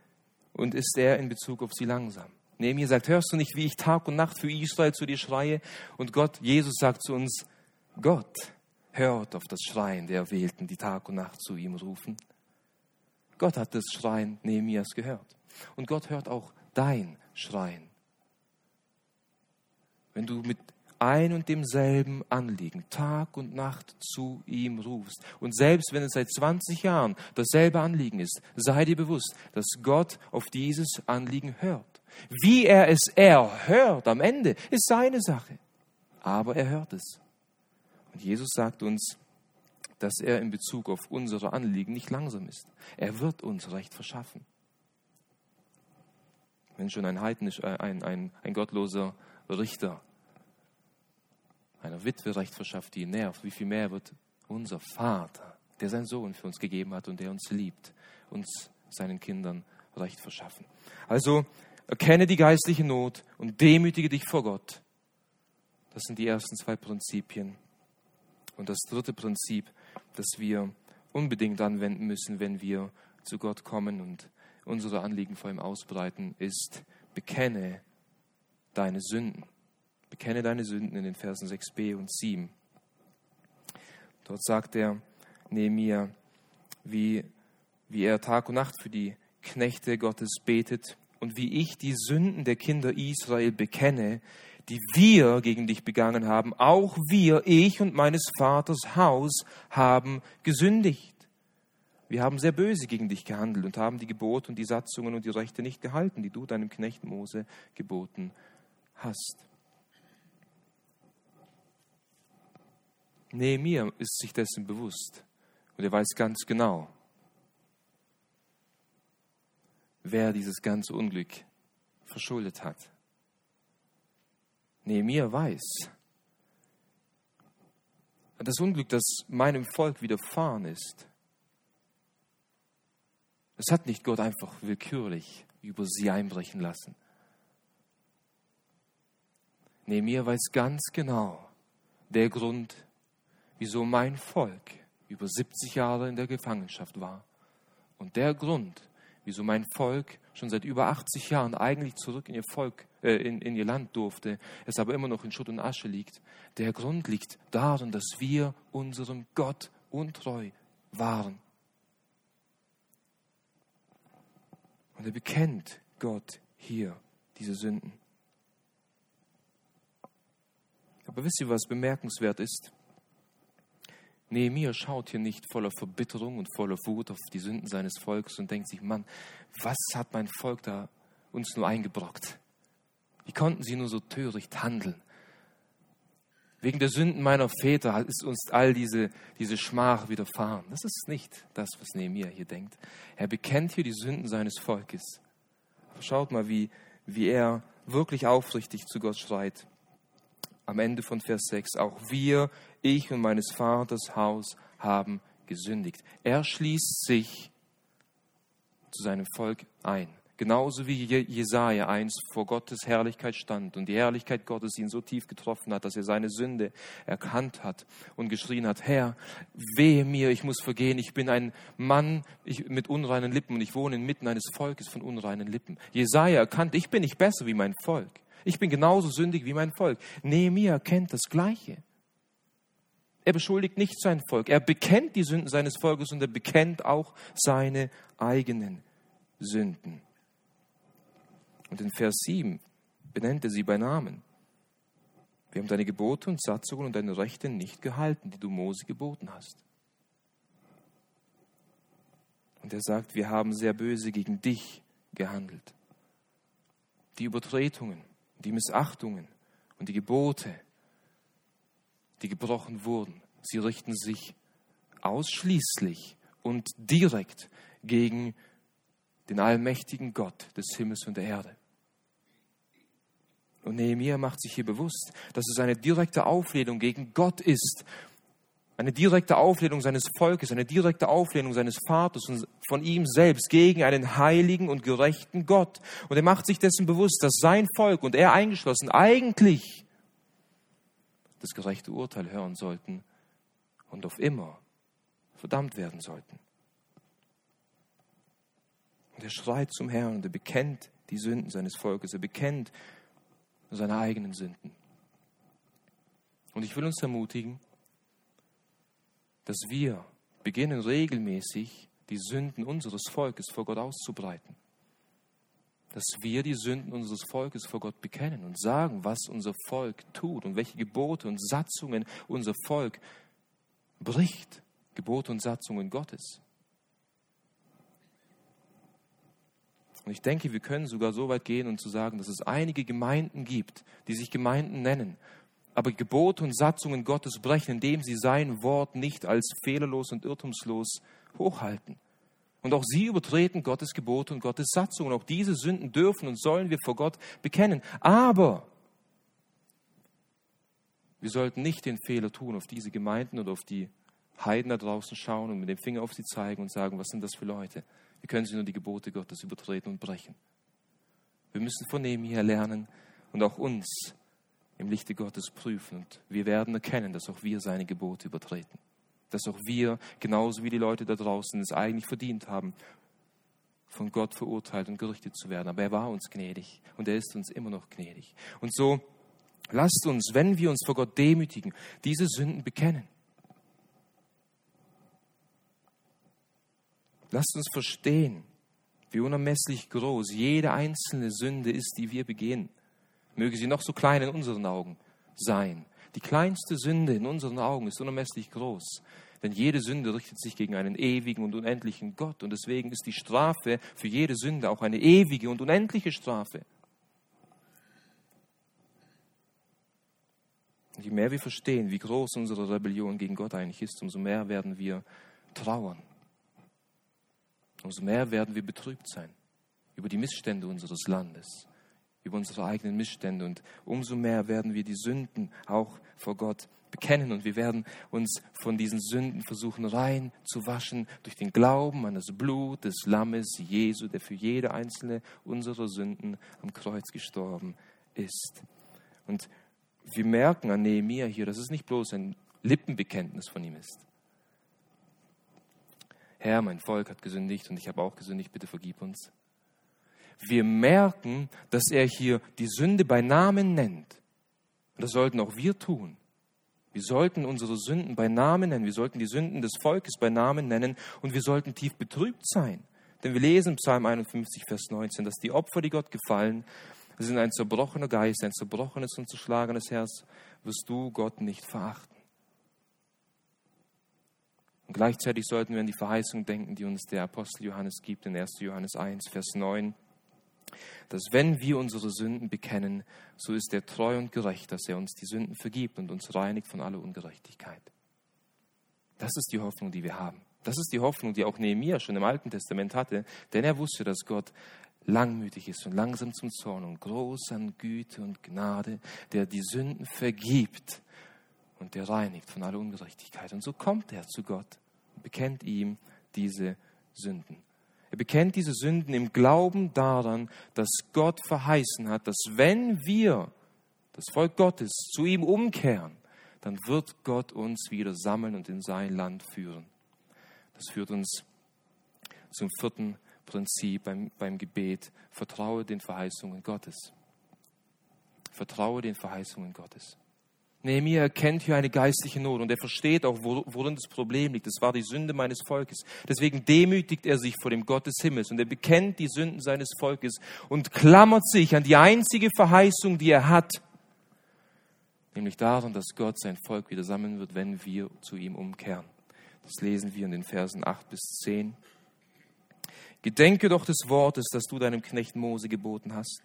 und ist er in Bezug auf sie langsam. Nehemiah sagt, hörst du nicht, wie ich Tag und Nacht für Israel zu dir schreie? Und Gott, Jesus sagt zu uns, Gott hört auf das Schreien der Erwählten, die Tag und Nacht zu ihm rufen. Gott hat das Schreien Nehemias gehört. Und Gott hört auch dein Schreien. Wenn du mit ein und demselben Anliegen Tag und Nacht zu ihm rufst. Und selbst wenn es seit 20 Jahren dasselbe Anliegen ist, sei dir bewusst, dass Gott auf dieses Anliegen hört. Wie er es erhört am Ende, ist seine Sache. Aber er hört es. Und Jesus sagt uns, dass er in Bezug auf unsere Anliegen nicht langsam ist. Er wird uns Recht verschaffen. Wenn schon ein heidnisch, äh, ein, ein, ein gottloser Richter einer Witwe Recht verschafft, die ihn nervt, wie viel mehr wird unser Vater, der seinen Sohn für uns gegeben hat und der uns liebt, uns seinen Kindern Recht verschaffen. Also erkenne die geistliche Not und demütige dich vor Gott. Das sind die ersten zwei Prinzipien. Und das dritte Prinzip, das wir unbedingt anwenden müssen, wenn wir zu Gott kommen und unsere Anliegen vor ihm ausbreiten, ist, bekenne deine Sünden. Bekenne deine Sünden in den Versen 6b und 7. Dort sagt er Nehemiah, wie, wie er Tag und Nacht für die Knechte Gottes betet und wie ich die Sünden der Kinder Israel bekenne, die wir gegen dich begangen haben, auch wir, ich und meines Vaters Haus, haben gesündigt. Wir haben sehr böse gegen dich gehandelt und haben die Gebote und die Satzungen und die Rechte nicht gehalten, die du deinem Knecht Mose geboten hast. Nehemiah ist sich dessen bewusst und er weiß ganz genau, wer dieses ganze Unglück verschuldet hat. Nehemiah weiß, das Unglück, das meinem Volk widerfahren ist, das hat nicht Gott einfach willkürlich über sie einbrechen lassen. Nehemiah weiß ganz genau, der Grund, wieso mein Volk über 70 Jahre in der Gefangenschaft war. Und der Grund, wieso mein Volk schon seit über 80 Jahren eigentlich zurück in ihr Volk, äh, in, in ihr Land durfte, es aber immer noch in Schutt und Asche liegt. Der Grund liegt darin, dass wir unserem Gott untreu waren. Und er bekennt Gott hier diese Sünden. Aber wisst ihr, was bemerkenswert ist? Nehemiah schaut hier nicht voller Verbitterung und voller Wut auf die Sünden seines Volkes und denkt sich, Mann, was hat mein Volk da uns nur eingebrockt? Wie konnten sie nur so töricht handeln? Wegen der Sünden meiner Väter ist uns all diese, diese Schmach widerfahren. Das ist nicht das, was Nehemiah hier denkt. Er bekennt hier die Sünden seines Volkes. Schaut mal, wie, wie er wirklich aufrichtig zu Gott schreit. Am Ende von Vers 6. Auch wir, ich und meines Vaters Haus haben gesündigt. Er schließt sich zu seinem Volk ein. Genauso wie Jesaja einst vor Gottes Herrlichkeit stand und die Herrlichkeit Gottes ihn so tief getroffen hat, dass er seine Sünde erkannt hat und geschrien hat: Herr, wehe mir, ich muss vergehen, ich bin ein Mann mit unreinen Lippen und ich wohne inmitten eines Volkes von unreinen Lippen. Jesaja erkannte: Ich bin nicht besser wie mein Volk. Ich bin genauso sündig wie mein Volk. Nehemiah erkennt das Gleiche. Er beschuldigt nicht sein Volk. Er bekennt die Sünden seines Volkes und er bekennt auch seine eigenen Sünden. Und in Vers 7 benennt er sie bei Namen. Wir haben deine Gebote und Satzungen und deine Rechte nicht gehalten, die du Mose geboten hast. Und er sagt, wir haben sehr böse gegen dich gehandelt. Die Übertretungen, die Missachtungen und die Gebote, die gebrochen wurden, sie richten sich ausschließlich und direkt gegen den allmächtigen Gott des Himmels und der Erde. Und Nehemiah macht sich hier bewusst, dass es eine direkte Auflehnung gegen Gott ist. Eine direkte Auflehnung seines Volkes, eine direkte Auflehnung seines Vaters und von ihm selbst gegen einen heiligen und gerechten Gott. Und er macht sich dessen bewusst, dass sein Volk und er eingeschlossen eigentlich das gerechte Urteil hören sollten und auf immer verdammt werden sollten. Und er schreit zum Herrn und er bekennt die Sünden seines Volkes. Er bekennt seine eigenen Sünden. Und ich will uns ermutigen, dass wir beginnen regelmäßig die Sünden unseres Volkes vor Gott auszubreiten. Dass wir die Sünden unseres Volkes vor Gott bekennen und sagen, was unser Volk tut und welche Gebote und Satzungen unser Volk bricht. Gebote und Satzungen Gottes. Und ich denke, wir können sogar so weit gehen und zu sagen, dass es einige Gemeinden gibt, die sich Gemeinden nennen, aber Gebote und Satzungen Gottes brechen, indem sie sein Wort nicht als fehlerlos und irrtumslos hochhalten. Und auch sie übertreten Gottes Gebote und Gottes Satzungen. Auch diese Sünden dürfen und sollen wir vor Gott bekennen. Aber wir sollten nicht den Fehler tun, auf diese Gemeinden oder auf die Heiden da draußen schauen und mit dem Finger auf sie zeigen und sagen, was sind das für Leute? Wie können sie nur die Gebote Gottes übertreten und brechen? Wir müssen von dem hier lernen und auch uns im Lichte Gottes prüfen. Und wir werden erkennen, dass auch wir seine Gebote übertreten. Dass auch wir, genauso wie die Leute da draußen, es eigentlich verdient haben, von Gott verurteilt und gerichtet zu werden. Aber er war uns gnädig und er ist uns immer noch gnädig. Und so lasst uns, wenn wir uns vor Gott demütigen, diese Sünden bekennen. Lasst uns verstehen, wie unermesslich groß jede einzelne Sünde ist, die wir begehen. Möge sie noch so klein in unseren Augen sein. Die kleinste Sünde in unseren Augen ist unermesslich groß. Denn jede Sünde richtet sich gegen einen ewigen und unendlichen Gott. Und deswegen ist die Strafe für jede Sünde auch eine ewige und unendliche Strafe. Und je mehr wir verstehen, wie groß unsere Rebellion gegen Gott eigentlich ist, umso mehr werden wir trauern umso mehr werden wir betrübt sein über die Missstände unseres Landes, über unsere eigenen Missstände und umso mehr werden wir die Sünden auch vor Gott bekennen und wir werden uns von diesen Sünden versuchen rein zu waschen durch den Glauben an das Blut des Lammes Jesu, der für jede einzelne unserer Sünden am Kreuz gestorben ist. Und wir merken an Nehemiah hier, dass es nicht bloß ein Lippenbekenntnis von ihm ist, Herr, mein Volk hat gesündigt und ich habe auch gesündigt, bitte vergib uns. Wir merken, dass er hier die Sünde bei Namen nennt. Und das sollten auch wir tun. Wir sollten unsere Sünden bei Namen nennen. Wir sollten die Sünden des Volkes bei Namen nennen und wir sollten tief betrübt sein. Denn wir lesen Psalm 51, Vers 19, dass die Opfer, die Gott gefallen, sind ein zerbrochener Geist, ein zerbrochenes und zerschlagenes Herz, wirst du Gott nicht verachten. Und gleichzeitig sollten wir an die Verheißung denken, die uns der Apostel Johannes gibt in 1. Johannes 1, Vers 9. dass wenn wir unsere Sünden bekennen, so ist er treu und gerecht, dass er uns die Sünden vergibt und uns reinigt von aller Ungerechtigkeit. Das ist die Hoffnung, die wir haben. Das ist die Hoffnung, die auch Nehemiah schon im Alten Testament hatte, denn er wusste, dass Gott langmütig ist und langsam zum Zorn und groß an Güte und Gnade, der die Sünden vergibt und der reinigt von aller Ungerechtigkeit. Und so kommt er zu Gott und bekennt ihm diese Sünden. Er bekennt diese Sünden im Glauben daran, dass Gott verheißen hat, dass wenn wir, das Volk Gottes, zu ihm umkehren, dann wird Gott uns wieder sammeln und in sein Land führen. Das führt uns zum vierten Prinzip beim, beim Gebet. Vertraue den Verheißungen Gottes. Vertraue den Verheißungen Gottes. Nehemiah erkennt hier eine geistliche Not und er versteht auch, worin das Problem liegt. Das war die Sünde meines Volkes. Deswegen demütigt er sich vor dem Gott des Himmels und er bekennt die Sünden seines Volkes und klammert sich an die einzige Verheißung, die er hat, nämlich daran, dass Gott sein Volk wieder sammeln wird, wenn wir zu ihm umkehren. Das lesen wir in den Versen 8 bis 10. Gedenke doch des Wortes, das du deinem Knecht Mose geboten hast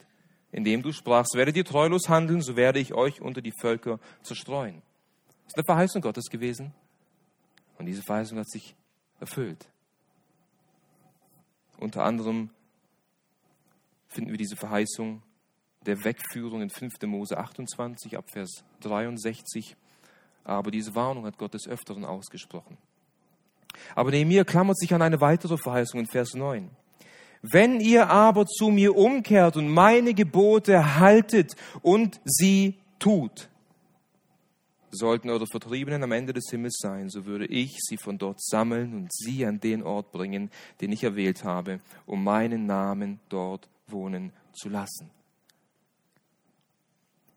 indem du sprachst, werdet ihr treulos handeln, so werde ich euch unter die Völker zerstreuen. Das ist eine Verheißung Gottes gewesen. Und diese Verheißung hat sich erfüllt. Unter anderem finden wir diese Verheißung der Wegführung in 5. Mose 28 ab Vers 63. Aber diese Warnung hat Gott des Öfteren ausgesprochen. Aber Nehemiah klammert sich an eine weitere Verheißung in Vers 9. Wenn ihr aber zu mir umkehrt und meine Gebote haltet und sie tut, sollten eure Vertriebenen am Ende des Himmels sein, so würde ich sie von dort sammeln und sie an den Ort bringen, den ich erwählt habe, um meinen Namen dort wohnen zu lassen.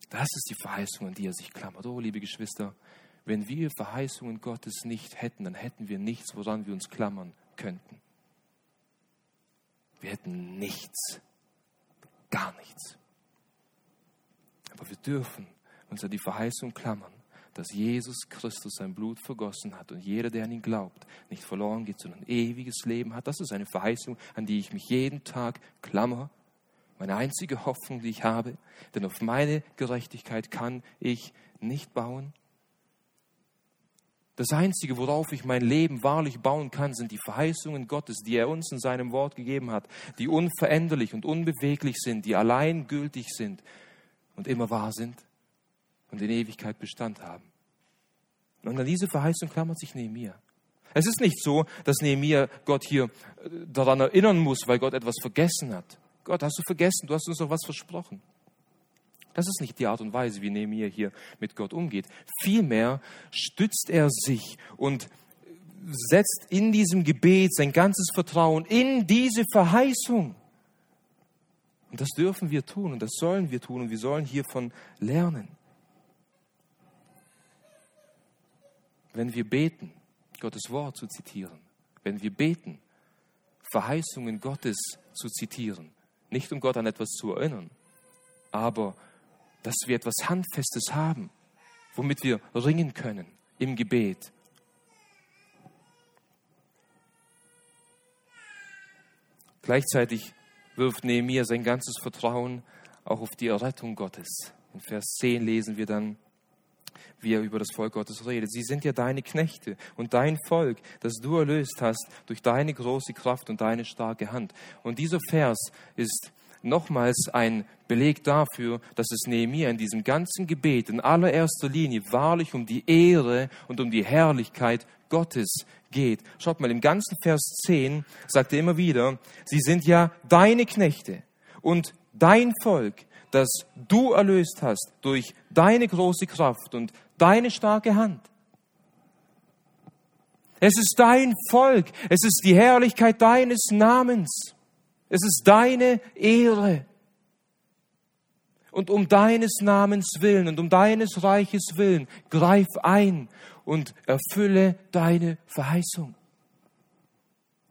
Das ist die Verheißung, an die er sich klammert. Oh, liebe Geschwister, wenn wir Verheißungen Gottes nicht hätten, dann hätten wir nichts, woran wir uns klammern könnten. Wir hätten nichts, gar nichts. Aber wir dürfen uns an die Verheißung klammern, dass Jesus Christus sein Blut vergossen hat und jeder, der an ihn glaubt, nicht verloren geht, sondern ewiges Leben hat. Das ist eine Verheißung, an die ich mich jeden Tag klammer. Meine einzige Hoffnung, die ich habe, denn auf meine Gerechtigkeit kann ich nicht bauen. Das Einzige, worauf ich mein Leben wahrlich bauen kann, sind die Verheißungen Gottes, die er uns in seinem Wort gegeben hat, die unveränderlich und unbeweglich sind, die allein gültig sind und immer wahr sind und in Ewigkeit Bestand haben. Und an diese Verheißung klammert sich Nehemiah. Es ist nicht so, dass Nehemiah Gott hier äh, daran erinnern muss, weil Gott etwas vergessen hat. Gott, hast du vergessen? Du hast uns doch was versprochen. Das ist nicht die Art und Weise, wie Nehemiah hier mit Gott umgeht. Vielmehr stützt er sich und setzt in diesem Gebet sein ganzes Vertrauen in diese Verheißung. Und das dürfen wir tun und das sollen wir tun und wir sollen hiervon lernen. Wenn wir beten, Gottes Wort zu zitieren, wenn wir beten, Verheißungen Gottes zu zitieren, nicht um Gott an etwas zu erinnern, aber dass wir etwas Handfestes haben, womit wir ringen können im Gebet. Gleichzeitig wirft Nehemiah sein ganzes Vertrauen auch auf die Errettung Gottes. In Vers 10 lesen wir dann, wie er über das Volk Gottes redet. Sie sind ja deine Knechte und dein Volk, das du erlöst hast durch deine große Kraft und deine starke Hand. Und dieser Vers ist nochmals ein Beleg dafür, dass es Nehemiah in diesem ganzen Gebet in allererster Linie wahrlich um die Ehre und um die Herrlichkeit Gottes geht. Schaut mal, im ganzen Vers 10 sagt er immer wieder, sie sind ja deine Knechte und dein Volk, das du erlöst hast durch deine große Kraft und deine starke Hand. Es ist dein Volk, es ist die Herrlichkeit deines Namens. Es ist deine Ehre. Und um deines Namens willen und um deines Reiches willen, greif ein und erfülle deine Verheißung.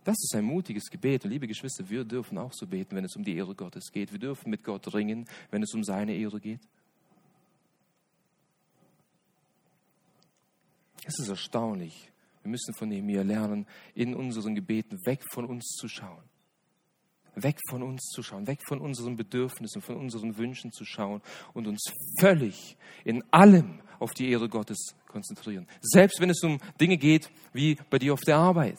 Das ist ein mutiges Gebet. Und liebe Geschwister, wir dürfen auch so beten, wenn es um die Ehre Gottes geht. Wir dürfen mit Gott ringen, wenn es um seine Ehre geht. Es ist erstaunlich. Wir müssen von Nehemiah lernen, in unseren Gebeten weg von uns zu schauen weg von uns zu schauen, weg von unseren Bedürfnissen, von unseren Wünschen zu schauen und uns völlig in allem auf die Ehre Gottes konzentrieren. Selbst wenn es um Dinge geht wie bei dir auf der Arbeit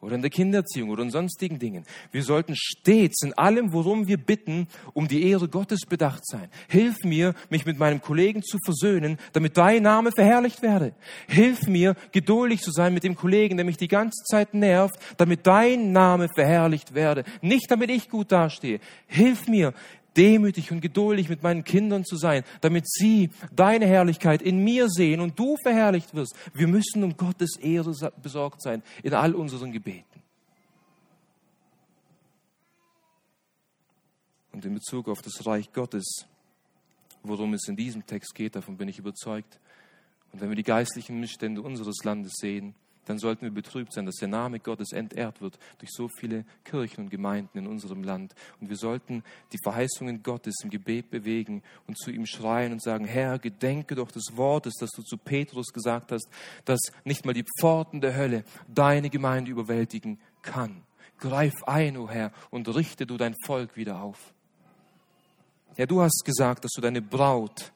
oder in der Kindererziehung oder in sonstigen Dingen. Wir sollten stets in allem, worum wir bitten, um die Ehre Gottes bedacht sein. Hilf mir, mich mit meinem Kollegen zu versöhnen, damit dein Name verherrlicht werde. Hilf mir, geduldig zu sein mit dem Kollegen, der mich die ganze Zeit nervt, damit dein Name verherrlicht werde. Nicht damit ich gut dastehe. Hilf mir, demütig und geduldig mit meinen Kindern zu sein, damit sie deine Herrlichkeit in mir sehen und du verherrlicht wirst. Wir müssen um Gottes Ehre besorgt sein in all unseren Gebeten. Und in Bezug auf das Reich Gottes, worum es in diesem Text geht, davon bin ich überzeugt. Und wenn wir die geistlichen Missstände unseres Landes sehen, dann sollten wir betrübt sein, dass der Name Gottes entehrt wird durch so viele Kirchen und Gemeinden in unserem Land. Und wir sollten die Verheißungen Gottes im Gebet bewegen und zu ihm schreien und sagen, Herr, gedenke doch des Wortes, das du zu Petrus gesagt hast, dass nicht mal die Pforten der Hölle deine Gemeinde überwältigen kann. Greif ein, o oh Herr, und richte du dein Volk wieder auf. Ja, du hast gesagt, dass du deine Braut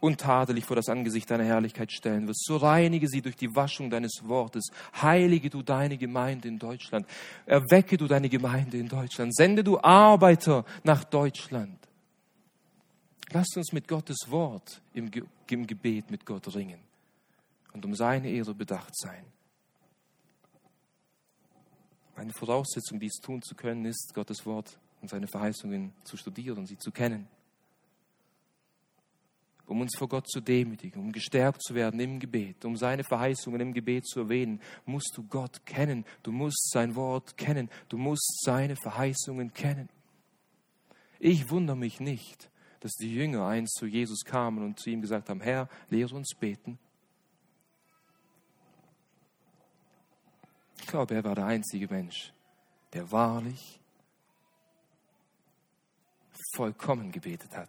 untadelig vor das Angesicht deiner Herrlichkeit stellen wirst. So reinige sie durch die Waschung deines Wortes. Heilige du deine Gemeinde in Deutschland. Erwecke du deine Gemeinde in Deutschland. Sende du Arbeiter nach Deutschland. Lasst uns mit Gottes Wort im, Ge im Gebet mit Gott ringen und um seine Ehre bedacht sein. Eine Voraussetzung, dies tun zu können, ist, Gottes Wort und seine Verheißungen zu studieren, sie zu kennen um uns vor Gott zu demütigen, um gestärkt zu werden im Gebet, um seine Verheißungen im Gebet zu erwähnen, musst du Gott kennen, du musst sein Wort kennen, du musst seine Verheißungen kennen. Ich wundere mich nicht, dass die Jünger einst zu Jesus kamen und zu ihm gesagt haben, Herr, lehre uns beten. Ich glaube, er war der einzige Mensch, der wahrlich vollkommen gebetet hat.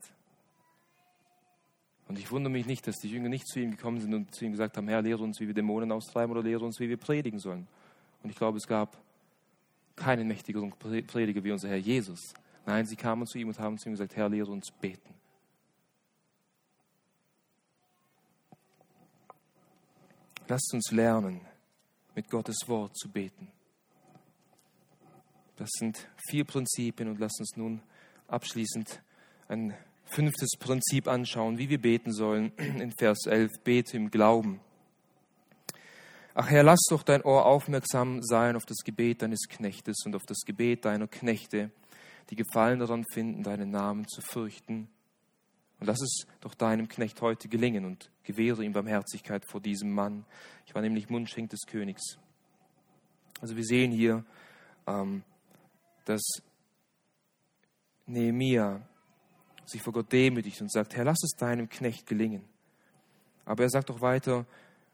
Und ich wundere mich nicht, dass die Jünger nicht zu ihm gekommen sind und zu ihm gesagt haben, Herr, lehre uns, wie wir Dämonen austreiben oder lehre uns, wie wir predigen sollen. Und ich glaube, es gab keinen mächtigeren Prediger wie unser Herr Jesus. Nein, sie kamen zu ihm und haben zu ihm gesagt, Herr, lehre uns beten. Lasst uns lernen, mit Gottes Wort zu beten. Das sind vier Prinzipien und lasst uns nun abschließend ein fünftes Prinzip anschauen, wie wir beten sollen. [clears throat] In Vers 11, bete im Glauben. Ach Herr, lass doch dein Ohr aufmerksam sein auf das Gebet deines Knechtes und auf das Gebet deiner Knechte, die Gefallen daran finden, deinen Namen zu fürchten. Und lass es doch deinem Knecht heute gelingen und gewähre ihm Barmherzigkeit vor diesem Mann. Ich war nämlich Mundschenk des Königs. Also wir sehen hier, ähm, dass Nehemia sich vor Gott demütigt und sagt, Herr, lass es deinem Knecht gelingen. Aber er sagt auch weiter,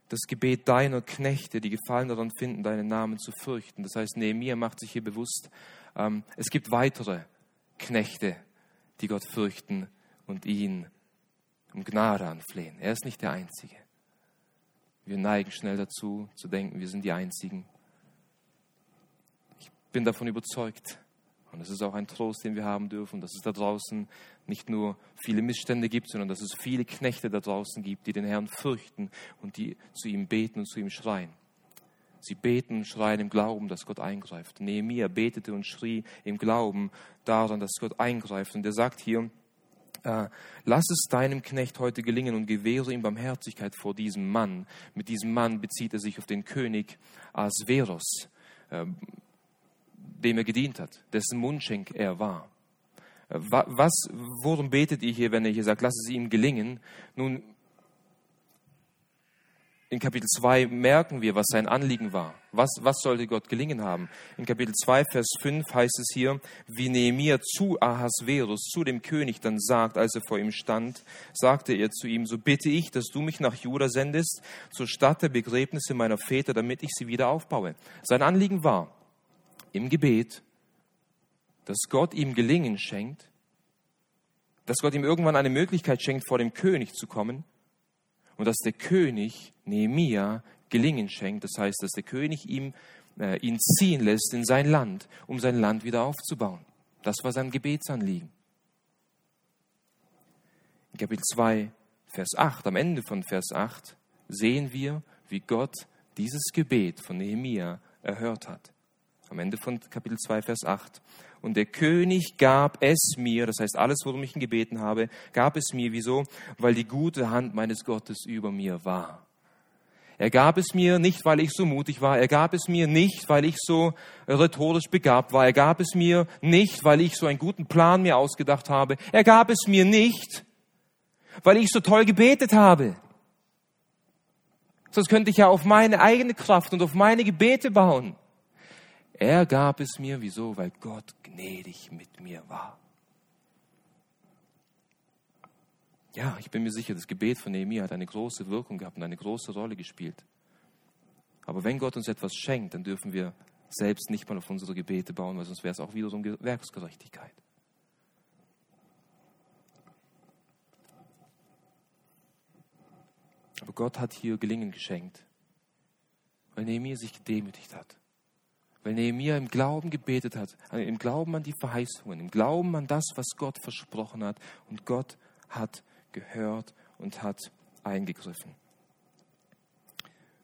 das Gebet deiner Knechte, die Gefallen daran finden, deinen Namen zu fürchten. Das heißt, Nehemiah macht sich hier bewusst, ähm, es gibt weitere Knechte, die Gott fürchten und ihn um Gnade anflehen. Er ist nicht der Einzige. Wir neigen schnell dazu, zu denken, wir sind die Einzigen. Ich bin davon überzeugt, und das ist auch ein Trost, den wir haben dürfen, dass es da draußen nicht nur viele Missstände gibt, sondern dass es viele Knechte da draußen gibt, die den Herrn fürchten und die zu ihm beten und zu ihm schreien. Sie beten und schreien im Glauben, dass Gott eingreift. Nehemiah betete und schrie im Glauben daran, dass Gott eingreift. Und er sagt hier, äh, lass es deinem Knecht heute gelingen und gewähre ihm Barmherzigkeit vor diesem Mann. Mit diesem Mann bezieht er sich auf den König Asveros. Äh, dem er gedient hat, dessen Mundschenk er war. Was, worum betet ihr hier, wenn er hier sagt, lass es ihm gelingen? Nun, in Kapitel 2 merken wir, was sein Anliegen war. Was, was sollte Gott gelingen haben? In Kapitel 2, Vers 5 heißt es hier, wie Nehemiah zu Ahasverus, zu dem König, dann sagt, als er vor ihm stand, sagte er zu ihm, so bitte ich, dass du mich nach Juda sendest, zur Stadt der Begräbnisse meiner Väter, damit ich sie wieder aufbaue. Sein Anliegen war, im Gebet, dass Gott ihm Gelingen schenkt, dass Gott ihm irgendwann eine Möglichkeit schenkt, vor dem König zu kommen und dass der König Nehemia Gelingen schenkt. Das heißt, dass der König ihm äh, ihn ziehen lässt in sein Land, um sein Land wieder aufzubauen. Das war sein Gebetsanliegen. In Kapitel 2, Vers 8, am Ende von Vers 8, sehen wir, wie Gott dieses Gebet von Nehemia erhört hat. Am Ende von Kapitel 2, Vers 8. Und der König gab es mir, das heißt alles, worum ich ihn gebeten habe, gab es mir. Wieso? Weil die gute Hand meines Gottes über mir war. Er gab es mir nicht, weil ich so mutig war. Er gab es mir nicht, weil ich so rhetorisch begabt war. Er gab es mir nicht, weil ich so einen guten Plan mir ausgedacht habe. Er gab es mir nicht, weil ich so toll gebetet habe. Sonst könnte ich ja auf meine eigene Kraft und auf meine Gebete bauen. Er gab es mir, wieso? Weil Gott gnädig mit mir war. Ja, ich bin mir sicher, das Gebet von Nehemiah hat eine große Wirkung gehabt und eine große Rolle gespielt. Aber wenn Gott uns etwas schenkt, dann dürfen wir selbst nicht mal auf unsere Gebete bauen, weil sonst wäre es auch wiederum Werksgerechtigkeit. Aber Gott hat hier Gelingen geschenkt, weil Nehemiah sich gedemütigt hat. Weil Nehemiah im Glauben gebetet hat, im Glauben an die Verheißungen, im Glauben an das, was Gott versprochen hat. Und Gott hat gehört und hat eingegriffen.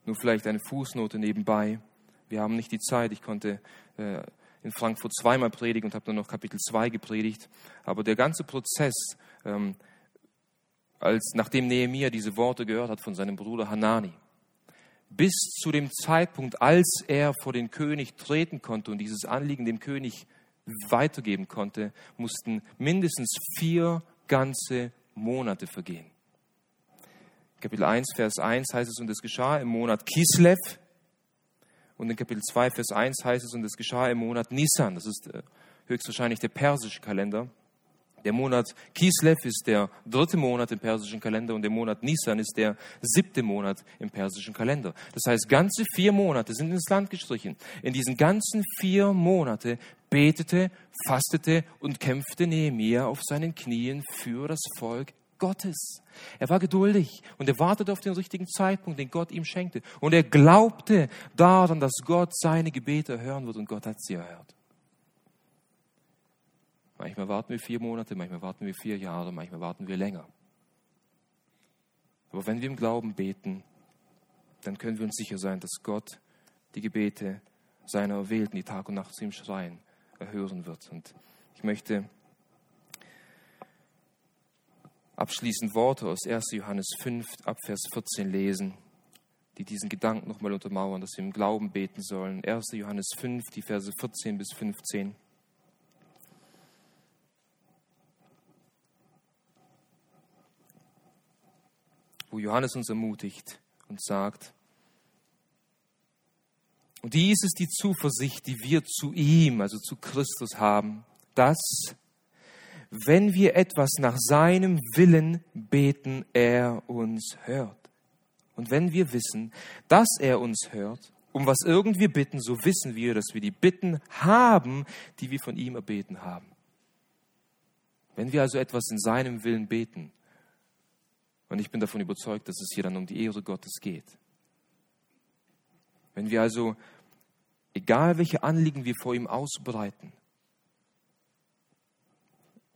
Nur vielleicht eine Fußnote nebenbei. Wir haben nicht die Zeit. Ich konnte äh, in Frankfurt zweimal predigen und habe dann noch Kapitel 2 gepredigt. Aber der ganze Prozess, ähm, als, nachdem Nehemiah diese Worte gehört hat von seinem Bruder Hanani, bis zu dem Zeitpunkt, als er vor den König treten konnte und dieses Anliegen dem König weitergeben konnte, mussten mindestens vier ganze Monate vergehen. Kapitel 1, Vers 1 heißt es, und es geschah im Monat Kislev. Und in Kapitel 2, Vers 1 heißt es, und es geschah im Monat Nisan. Das ist äh, höchstwahrscheinlich der persische Kalender. Der Monat Kislev ist der dritte Monat im persischen Kalender und der Monat Nisan ist der siebte Monat im persischen Kalender. Das heißt, ganze vier Monate sind ins Land gestrichen. In diesen ganzen vier Monate betete, fastete und kämpfte Nehemiah auf seinen Knien für das Volk Gottes. Er war geduldig und er wartete auf den richtigen Zeitpunkt, den Gott ihm schenkte. Und er glaubte daran, dass Gott seine Gebete hören wird und Gott hat sie erhört. Manchmal warten wir vier Monate, manchmal warten wir vier Jahre, manchmal warten wir länger. Aber wenn wir im Glauben beten, dann können wir uns sicher sein, dass Gott die Gebete seiner Erwählten, die Tag und Nacht zu ihm schreien, erhören wird. Und ich möchte abschließend Worte aus 1. Johannes 5 ab Vers 14 lesen, die diesen Gedanken nochmal untermauern, dass wir im Glauben beten sollen. 1. Johannes 5, die Verse 14 bis 15. wo Johannes uns ermutigt und sagt, und dies ist die Zuversicht, die wir zu ihm, also zu Christus haben, dass, wenn wir etwas nach seinem Willen beten, er uns hört. Und wenn wir wissen, dass er uns hört, um was irgend wir bitten, so wissen wir, dass wir die Bitten haben, die wir von ihm erbeten haben. Wenn wir also etwas in seinem Willen beten, und ich bin davon überzeugt, dass es hier dann um die Ehre Gottes geht. Wenn wir also, egal welche Anliegen wir vor ihm ausbreiten,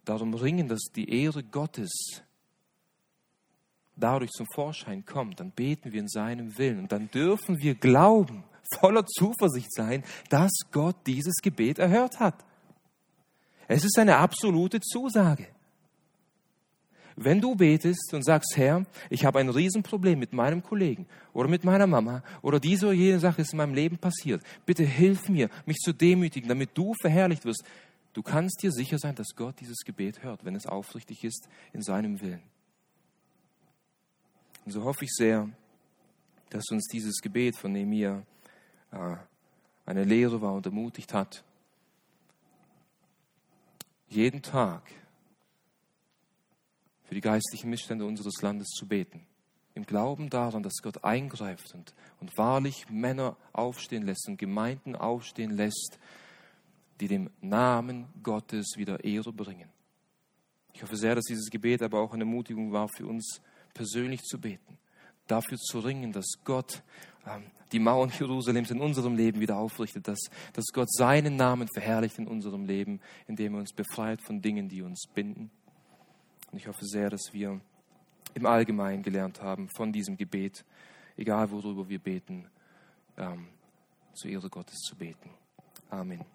darum ringen, dass die Ehre Gottes dadurch zum Vorschein kommt, dann beten wir in seinem Willen und dann dürfen wir glauben, voller Zuversicht sein, dass Gott dieses Gebet erhört hat. Es ist eine absolute Zusage. Wenn du betest und sagst, Herr, ich habe ein Riesenproblem mit meinem Kollegen oder mit meiner Mama oder diese oder jene Sache ist in meinem Leben passiert, bitte hilf mir, mich zu demütigen, damit du verherrlicht wirst. Du kannst dir sicher sein, dass Gott dieses Gebet hört, wenn es aufrichtig ist in seinem Willen. Und so hoffe ich sehr, dass uns dieses Gebet von Nehemiah äh, eine Lehre war und ermutigt hat, jeden Tag für die geistlichen Missstände unseres Landes zu beten. Im Glauben daran, dass Gott eingreift und, und wahrlich Männer aufstehen lässt und Gemeinden aufstehen lässt, die dem Namen Gottes wieder Ehre bringen. Ich hoffe sehr, dass dieses Gebet aber auch eine Ermutigung war für uns persönlich zu beten, dafür zu ringen, dass Gott ähm, die Mauern Jerusalems in unserem Leben wieder aufrichtet, dass, dass Gott seinen Namen verherrlicht in unserem Leben, indem er uns befreit von Dingen, die uns binden. Und ich hoffe sehr, dass wir im Allgemeinen gelernt haben von diesem Gebet, egal worüber wir beten, ähm, zu Ehre Gottes zu beten. Amen.